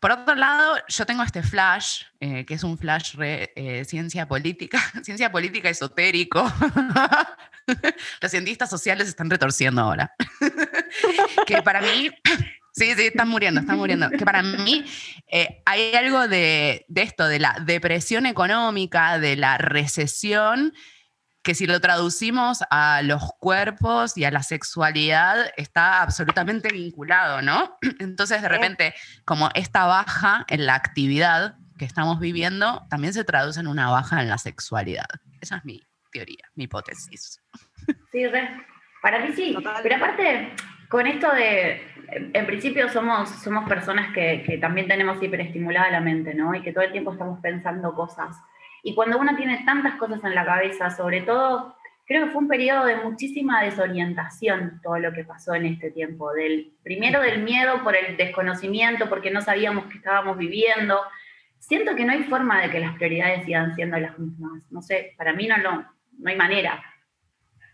Por otro lado, yo tengo este flash, eh, que es un flash re eh, ciencia política, <laughs> ciencia política esotérico. <laughs> Los cientistas sociales están retorciendo ahora. <laughs> que para mí Sí, sí, están muriendo, están muriendo. Que para mí eh, hay algo de, esto, de la depresión económica, de la recesión, que si lo traducimos a los cuerpos y a la sexualidad, está absolutamente vinculado, ¿no? <clears throat> Entonces, de repente, como esta baja en la actividad que estamos viviendo, también se traduce en una baja en la sexualidad. Esa es mi teoría, mi hipótesis. Sí, para mí sí. Pero aparte, con esto de, en principio somos, somos personas que, también tenemos hiperestimulada la mente, ¿no? Y que todo el tiempo estamos pensando cosas. Y cuando uno tiene tantas cosas en la cabeza, sobre todo, creo que fue un periodo de muchísima desorientación todo lo que pasó en este tiempo. Del, primero del miedo por el desconocimiento, porque no sabíamos qué estábamos viviendo. Siento que no hay forma de que las prioridades sigan siendo las mismas. No sé, para mí no, no, no hay manera.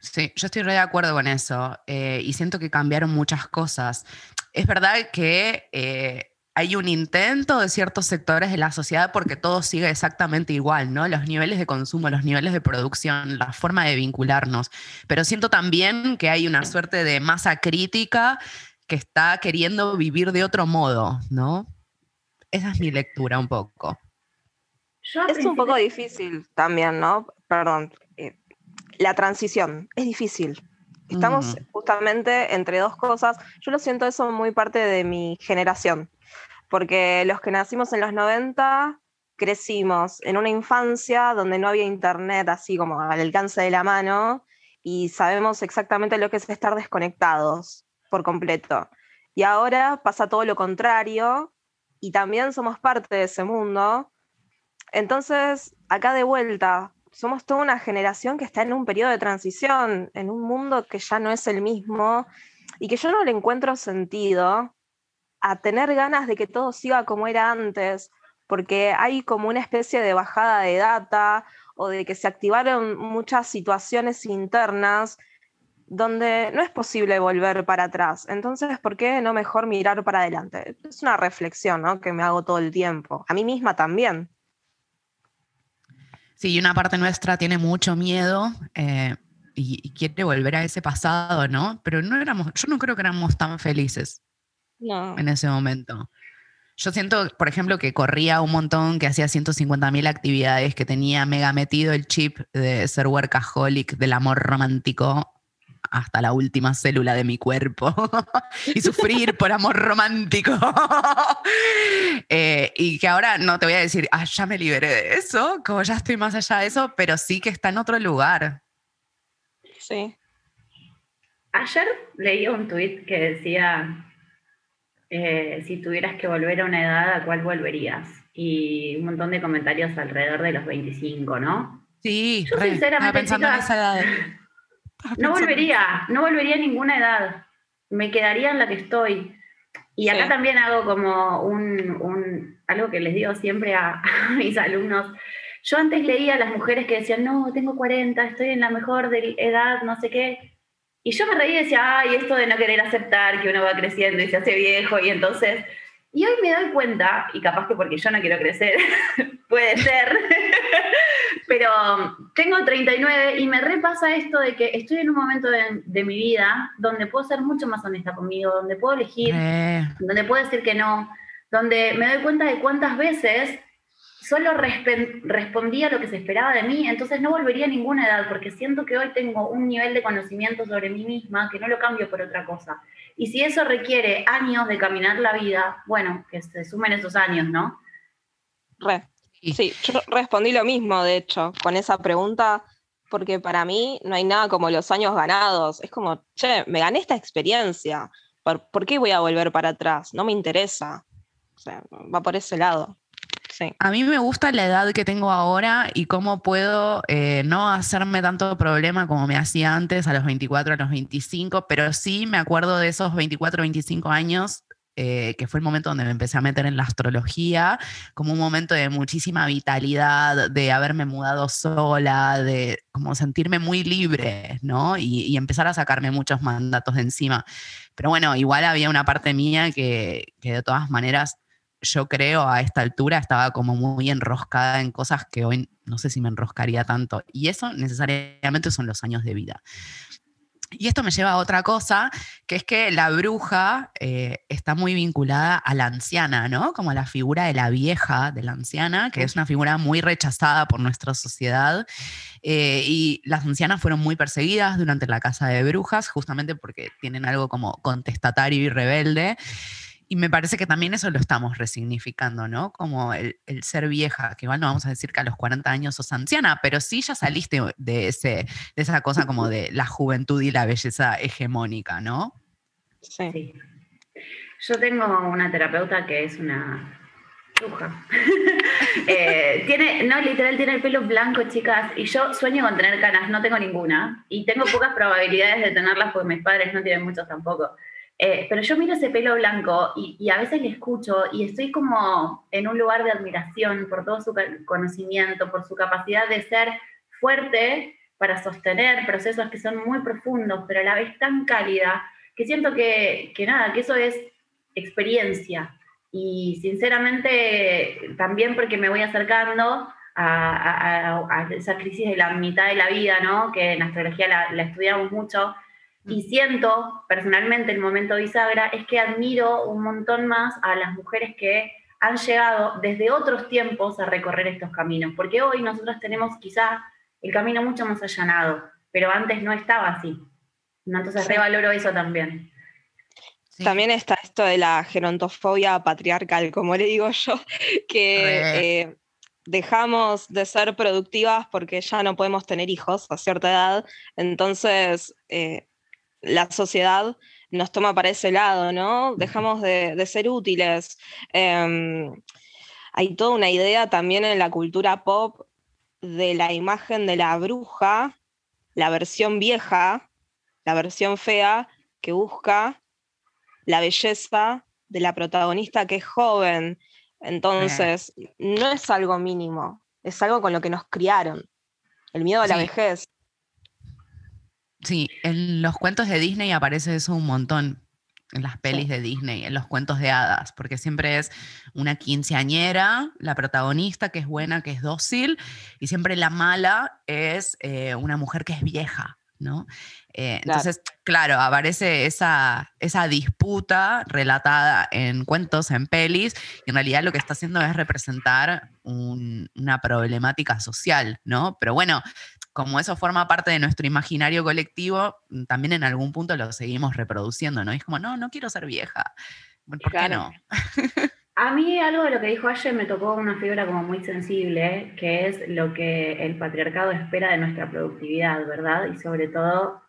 Sí, yo estoy re de acuerdo con eso eh, y siento que cambiaron muchas cosas. Es verdad que eh, hay un intento de ciertos sectores de la sociedad porque todo sigue exactamente igual, ¿no? Los niveles de consumo, los niveles de producción, la forma de vincularnos. Pero siento también que hay una suerte de masa crítica que está queriendo vivir de otro modo, ¿no? Esa es mi lectura un poco. es un poco difícil también, ¿no? Perdón. La transición es difícil. Estamos justamente entre dos cosas. Yo lo siento eso muy parte de mi generación, porque los que nacimos en los 90 crecimos en una infancia donde no había internet así como al alcance de la mano y sabemos exactamente lo que es estar desconectados por completo. Y ahora pasa todo lo contrario y también somos parte de ese mundo. Entonces, acá de vuelta, somos toda una generación que está en un periodo de transición, en un mundo que ya no es el mismo y que yo no le encuentro sentido a tener ganas de que todo siga como era antes, porque hay como una especie de bajada de data o de que se activaron muchas situaciones internas donde no es posible volver para atrás. Entonces, ¿por qué no mejor mirar para adelante? Es una reflexión ¿no? que me hago todo el tiempo. A mí misma también. Sí, una parte nuestra tiene mucho miedo eh, y, quiere volver a ese pasado, ¿no? Pero no éramos, yo no creo que éramos tan felices en ese momento. Yo siento, por ejemplo, que corría un montón, que hacía 150.000 actividades, que tenía mega metido el chip de ser workaholic, del amor romántico hasta la última célula de mi cuerpo <laughs> y sufrir por amor romántico. <laughs> Eh, y que ahora no te voy a decir, ah, ya me liberé de eso, como ya estoy más allá de eso, pero sí que está en otro lugar. Sí. Ayer leí un tuit que decía, eh, si tuvieras que volver a una edad, ¿a cuál volverías? Y un montón de comentarios alrededor de los 25, ¿no? Sí, yo sinceramente pensando en esa edad. No volvería, no volvería a ninguna edad. Me quedaría en la que estoy. Y acá también hago como un, algo que les digo siempre <laughs> a, mis alumnos. Yo antes leía a las mujeres que decían, no, tengo 40, estoy en la mejor de edad, no sé qué. Y yo me reí y decía, ay, esto de no querer aceptar que uno va creciendo y se hace viejo. Y entonces, y hoy me doy cuenta, y capaz que porque yo no quiero crecer, <laughs> puede ser, pero tengo 39 y me repasa esto de que estoy en un momento de, mi vida donde puedo ser mucho más honesta conmigo, donde puedo elegir, eh. donde puedo decir que no, donde me doy cuenta de cuántas veces solo respondía lo que se esperaba de mí, entonces no volvería a ninguna edad, porque siento que hoy tengo un nivel de conocimiento sobre mí misma que no lo cambio por otra cosa. Y si eso requiere años de caminar la vida, bueno, que se sumen esos años, ¿no? Sí, yo respondí lo mismo, de hecho, con esa pregunta, porque para mí no hay nada como los años ganados. Es como, che, me gané esta experiencia. ¿Por, ¿por qué voy a volver para atrás? No me interesa. O sea, va por ese lado. A mí me gusta la edad que tengo ahora y cómo puedo eh, no hacerme tanto problema como me hacía antes, a los 24, a los 25, pero sí me acuerdo de esos 24, 25 años eh, que fue el momento donde me empecé a meter en la astrología, como un momento de muchísima vitalidad, de haberme mudado sola, de como sentirme muy libre, ¿no? Y, y empezar a sacarme muchos mandatos de encima. Pero bueno, igual había una parte mía que, que de todas maneras yo creo a esta altura estaba como muy enroscada en cosas que hoy no sé si me enroscaría tanto. Y eso necesariamente son los años de vida. Y esto me lleva a otra cosa, que es que la bruja eh, está muy vinculada a la anciana, ¿no? Como la figura de la vieja, de la anciana, que es una figura muy rechazada por nuestra sociedad. Eh, y las ancianas fueron muy perseguidas durante la casa de brujas, justamente porque tienen algo como contestatario y rebelde. Y me parece que también eso lo estamos resignificando, ¿no? Como el, ser vieja, que igual no vamos a decir que a los 40 años sos anciana, pero sí ya saliste de, ese, de esa cosa como de la juventud y la belleza hegemónica, ¿no? Sí. Yo tengo una terapeuta que es una bruja. <laughs> Eh, tiene, no, literal, tiene el pelo blanco, chicas, y yo sueño con tener canas, no tengo ninguna, y tengo pocas probabilidades de tenerlas porque mis padres no tienen muchas tampoco. Eh, pero yo miro ese pelo blanco y, a veces le escucho y estoy como en un lugar de admiración por todo su conocimiento, por su capacidad de ser fuerte para sostener procesos que son muy profundos, pero a la vez tan cálida, que siento que, que nada, que eso es experiencia. Y sinceramente, también porque me voy acercando a, esa crisis de la mitad de la vida, ¿no? que en astrología la, la estudiamos mucho, Y siento, personalmente, el momento bisagra es que admiro un montón más a las mujeres que han llegado desde otros tiempos a recorrer estos caminos, porque hoy nosotros tenemos quizá el camino mucho más allanado, pero antes no estaba así. Entonces revaloro eso también. También está esto de la gerontofobia patriarcal, como le digo yo, <laughs> que eh, dejamos de ser productivas porque ya no podemos tener hijos a cierta edad, entonces eh, la sociedad nos toma para ese lado, ¿no? Dejamos de, ser útiles. Em, hay toda una idea también en la cultura pop de la imagen de la bruja, la versión vieja, la versión fea, que busca la belleza de la protagonista que es joven. Entonces, no es algo mínimo, es algo con lo que nos criaron. El miedo a la vejez. Sí, en los cuentos de Disney aparece eso un montón, en las pelis de Disney, en los cuentos de hadas, porque siempre es una quinceañera, la protagonista que es buena, que es dócil, y siempre la mala es eh, una mujer que es vieja, ¿no? Eh, entonces, claro, aparece esa, esa disputa relatada en cuentos, en pelis, y en realidad lo que está haciendo es representar una problemática social, ¿no? Pero bueno, como eso forma parte de nuestro imaginario colectivo, mm, también en algún punto lo seguimos reproduciendo, ¿no? Y es como, no, no quiero ser vieja. ¿Por qué no? <laughs> A mí algo de lo que dijo ayer me tocó una fibra como muy sensible, que es lo que el patriarcado espera de nuestra productividad, ¿verdad? Y sobre todo,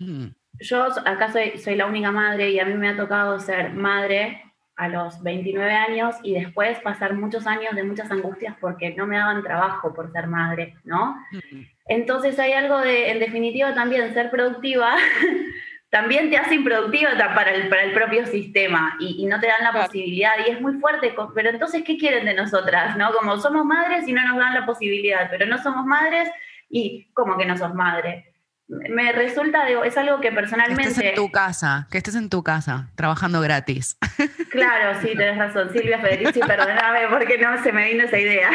mm. yo acá soy, soy la única madre y a mí me ha tocado ser madre a los 29 años y después pasar muchos años de muchas angustias porque no me daban trabajo por ser madre, ¿no? Mm. Entonces hay algo de, en definitiva, también ser productiva, <laughs> también te hace improductiva para el, para el propio sistema y, no te dan la posibilidad y es muy fuerte, pero entonces, ¿qué quieren de nosotras? ¿no? Como somos madres y no nos dan la posibilidad, pero no somos madres y como que no sos madre me resulta, es algo que personalmente... Que estés en tu casa, que estés en tu casa, trabajando gratis. <laughs> Claro, sí, tenés razón. Silvia Federici, perdóname porque no se me vino esa idea.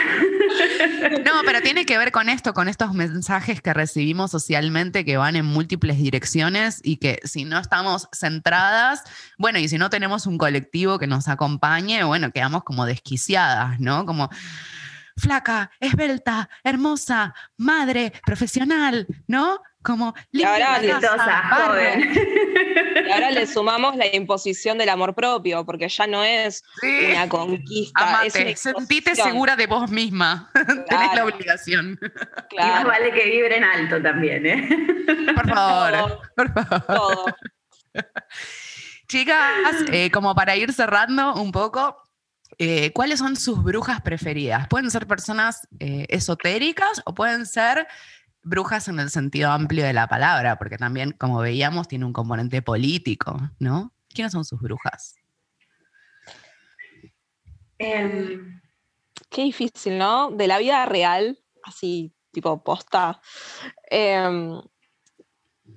No, pero tiene que ver con esto, con estos mensajes que recibimos socialmente que van en múltiples direcciones y que si no estamos centradas, bueno, y si no tenemos un colectivo que nos acompañe, bueno, quedamos como desquiciadas, ¿no? Como flaca, esbelta, hermosa, madre, profesional, ¿no? Como y ahora, le, y ahora le sumamos la imposición del amor propio, porque ya no es una conquista. Amate, sentite segura de vos misma. <laughs> Tenés la obligación. Y más vale que vibre en alto también, ¿eh? Por favor, por favor. Chicas, eh, como para ir cerrando un poco, eh, ¿cuáles son sus brujas preferidas? Pueden ser personas eh, esotéricas o pueden ser brujas en el sentido amplio de la palabra, porque también, como veíamos, tiene un componente político, ¿no? ¿Quiénes son sus brujas? Em, qué difícil, ¿no? De la vida real, así tipo posta. Em,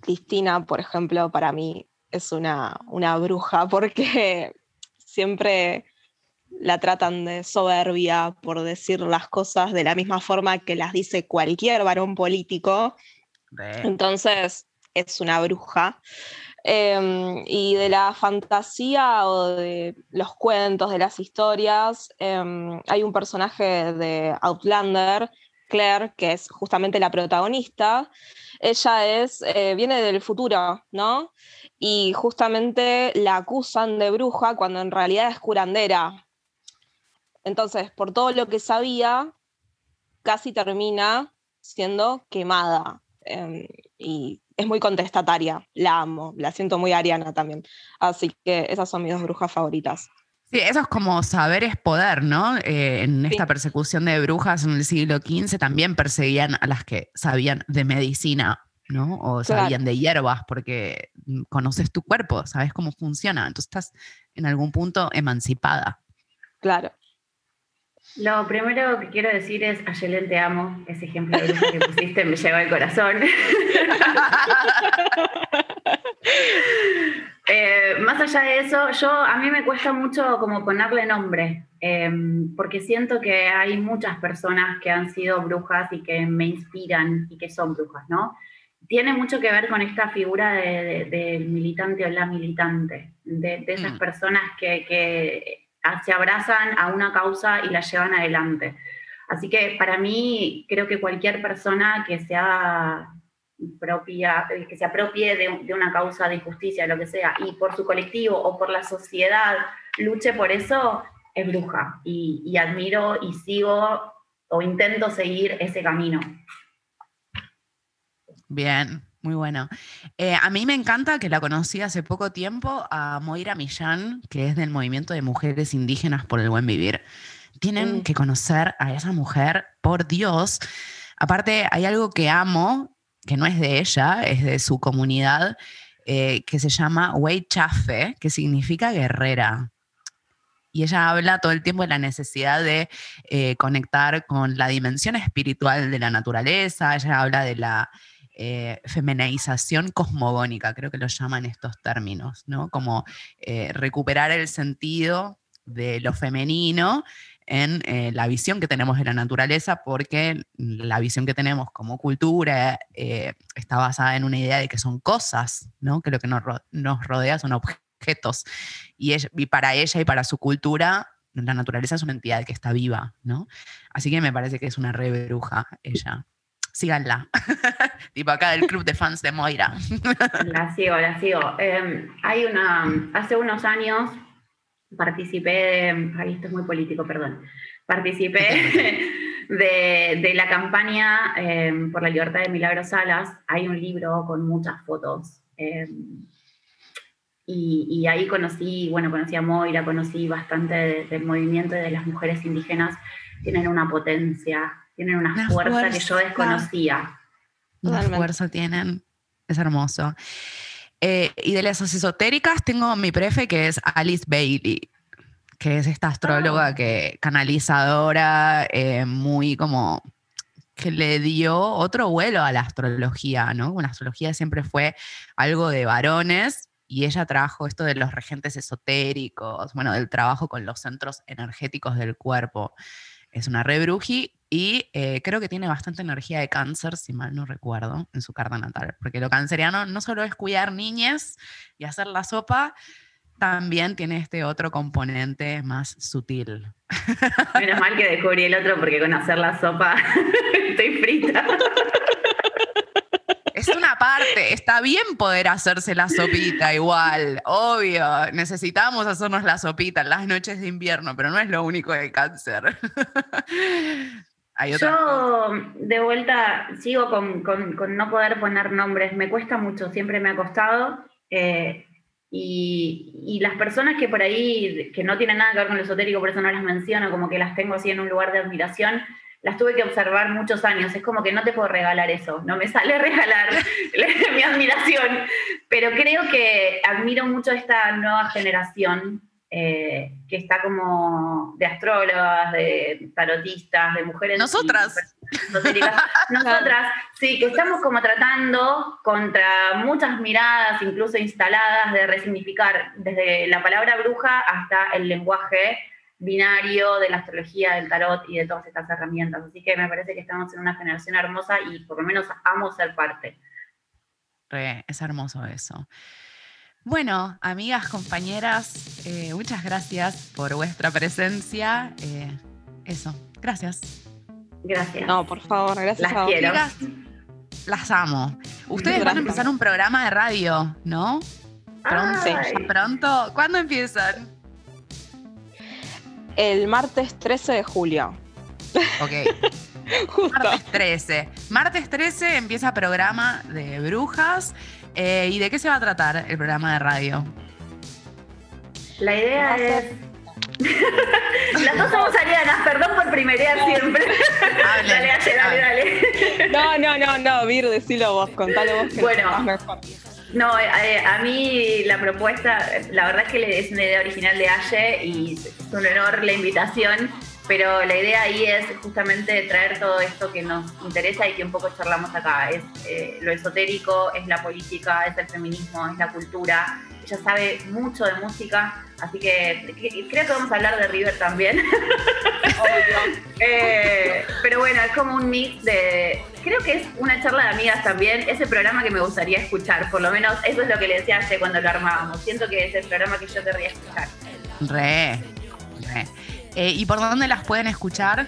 Cristina, por ejemplo, para mí es una, una bruja porque <laughs> siempre la tratan de soberbia por decir las cosas de la misma forma que las dice cualquier varón político. Entonces es una bruja. Em, y de la fantasía o de los cuentos, de las historias, em, hay un personaje de Outlander, Claire, que es justamente la protagonista. Ella es, eh, viene del futuro, ¿no? Y justamente la acusan de bruja cuando en realidad es curandera, entonces, por todo lo que sabía, casi termina siendo quemada. Em, y es muy contestataria, la amo, la siento muy ariana también. Así que esas son mis dos brujas favoritas. Sí, eso es como saber es poder, ¿no? Eh, en esta persecución de brujas en el siglo XV también perseguían a las que sabían de medicina, ¿no? O sabían de hierbas, porque conoces tu cuerpo, sabes cómo funciona, entonces estás en algún punto emancipada. Claro. Lo primero que quiero decir es, Ayelen, te amo. Ese ejemplo de que pusiste me lleva al corazón. <laughs> Eh, más allá de eso, yo a mí me cuesta mucho como ponerle nombre, em, porque siento que hay muchas personas que han sido brujas y que me inspiran y que son brujas, ¿no? tiene mucho que ver con esta figura del militante o la militante, de, esas mm. personas que, se abrazan a una causa y la llevan adelante. Así que para mí creo que cualquier persona que sea propia, que se apropie de, una causa de justicia, lo que sea, y por su colectivo o por la sociedad luche por eso, es bruja. y admiro y sigo o intento seguir ese camino. Bien, muy bueno. Eh, a mí me encanta que la conocí hace poco tiempo a Moira Millán, que es del movimiento de mujeres indígenas por el buen vivir. Tienen mm. que conocer a esa mujer, por Dios. Aparte, hay algo que amo, que no es de ella, es de su comunidad, eh, que se llama Wei Chafe, que significa guerrera. Y ella habla todo el tiempo de la necesidad de eh, conectar con la dimensión espiritual de la naturaleza, ella habla de la eh, femenización cosmogónica, creo que lo llaman estos términos, ¿no? Como eh, recuperar el sentido de lo femenino en eh, la visión que tenemos de la naturaleza, porque la visión que tenemos como cultura está basada en una idea de que son cosas, ¿no? que lo que nos, rodea son objetos. Y, para ella y para su cultura, la naturaleza es una entidad que está viva. ¿no? Así que me parece que es una re bruja ella síganla. <laughs> tipo acá del club de fans de Moira. la sigo, la sigo. Em, hay una, hace unos años participé de, ahí esto es muy político, perdón, participé <laughs> de, la campaña em, por la libertad de Milagros Salas. Hay un libro con muchas fotos. Em, y, ahí conocí, bueno, conocí a Moira, conocí bastante del movimiento de las mujeres indígenas. Tienen una potencia tienen una, fuerza, que yo desconocía. Una fuerza tienen, es hermoso. Eh, y de las esotéricas tengo mi prefe que es Alice Bailey, que es esta astróloga ah. que canalizadora, eh, muy como que le dio otro vuelo a la astrología, ¿no? La astrología siempre fue algo de varones y ella trajo esto de los regentes esotéricos, bueno, del trabajo con los centros energéticos del cuerpo. Es una rebruji y eh, creo que tiene bastante energía de cáncer, si mal no recuerdo, en su carta natal. Porque lo canceriano no solo es cuidar niñas y hacer la sopa, también tiene este otro componente más sutil. Menos mal que descubrí el otro porque con hacer la sopa <laughs> estoy frita. Es una parte, está bien poder hacerse la sopita igual, obvio. Necesitamos hacernos la sopita en las noches de invierno, pero no es lo único de cáncer. Yo de vuelta sigo con, no poder poner nombres, me cuesta mucho, siempre me ha costado. Eh, y, las personas que por ahí, que no tienen nada que ver con lo esotérico, por eso no las menciono, como que las tengo así en un lugar de admiración, las tuve que observar muchos años. Es como que no te puedo regalar eso, no me <laughs> sale regalar <laughs> mi admiración, pero creo que admiro mucho esta nueva generación eh, que está como de astrólogas, de tarotistas, de mujeres. Nosotras. <laughs> Nosotras, sí, que estamos como tratando contra muchas miradas, incluso instaladas, de resignificar desde la palabra bruja hasta el lenguaje binario de la astrología, del tarot y de todas estas herramientas. Así que me parece que estamos en una generación hermosa y por lo menos amo ser parte. es hermoso eso. Bueno, amigas, compañeras, eh, muchas gracias por vuestra presencia. Eh, eso, gracias. Gracias. No, por favor, gracias. Las quiero. las amo. Ustedes van a empezar un programa de radio, ¿no? Pronto, pronto. ¿Cuándo empiezan? El martes 13 de julio. Ok. <laughs> Martes 13. Martes 13 empieza programa de brujas. Eh, ¿Y de qué se va a tratar el programa de radio? La idea es. <laughs> Las dos somos arianas, perdón por primerear siempre. <laughs> dale, dale, dale, No, no, no, no, Vir, decilo vos, contalo vos. bueno, No, eh, a mí la propuesta, la verdad es que es una idea original de Aye y es un honor la invitación pero la idea ahí es justamente traer todo esto que nos interesa y que un poco charlamos acá. Es eh, lo esotérico, es la política, es el feminismo, es la cultura, ella sabe mucho de música, así que, creo que vamos a hablar de River también. <laughs> Eh, pero bueno, es como un mix de, creo que es una charla de amigas también, ese programa que me gustaría escuchar, por lo menos eso es lo que le decía hace cuando lo armábamos, siento que es el programa que yo querría escuchar. Re, re. Eh, ¿Y por dónde las pueden escuchar?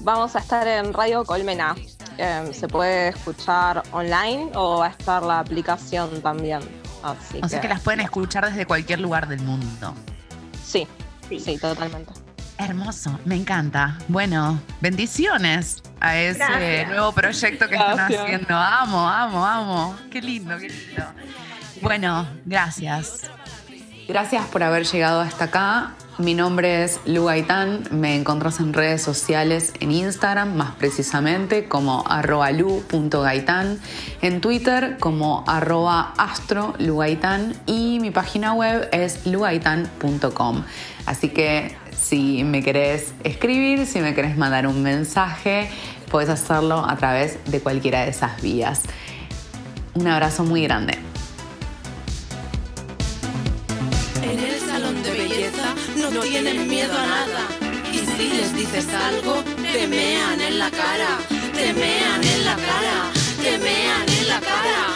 Vamos a estar en Radio Colmena. Em, se puede escuchar online o va a estar la aplicación también. Así o sea que las pueden escuchar desde cualquier lugar del mundo. Sí, sí, totalmente. Hermoso, me encanta. Bueno, bendiciones a ese nuevo proyecto que están haciendo. Amo, amo, amo. Qué lindo, qué lindo. Bueno, gracias. Gracias por haber llegado hasta acá. Mi nombre es Lu Gaitán, me encontrás en redes sociales en Instagram, más precisamente como lu.gaitán, en Twitter como arroba astrolugaitán y mi página web es lugaitan.com. Así que si me querés escribir, si me querés mandar un mensaje, puedes hacerlo a través de cualquiera de esas vías. Un abrazo muy grande. no tienen miedo a nada. Y si les dices algo, te mean en la cara, te mean en la cara, te mean en la cara.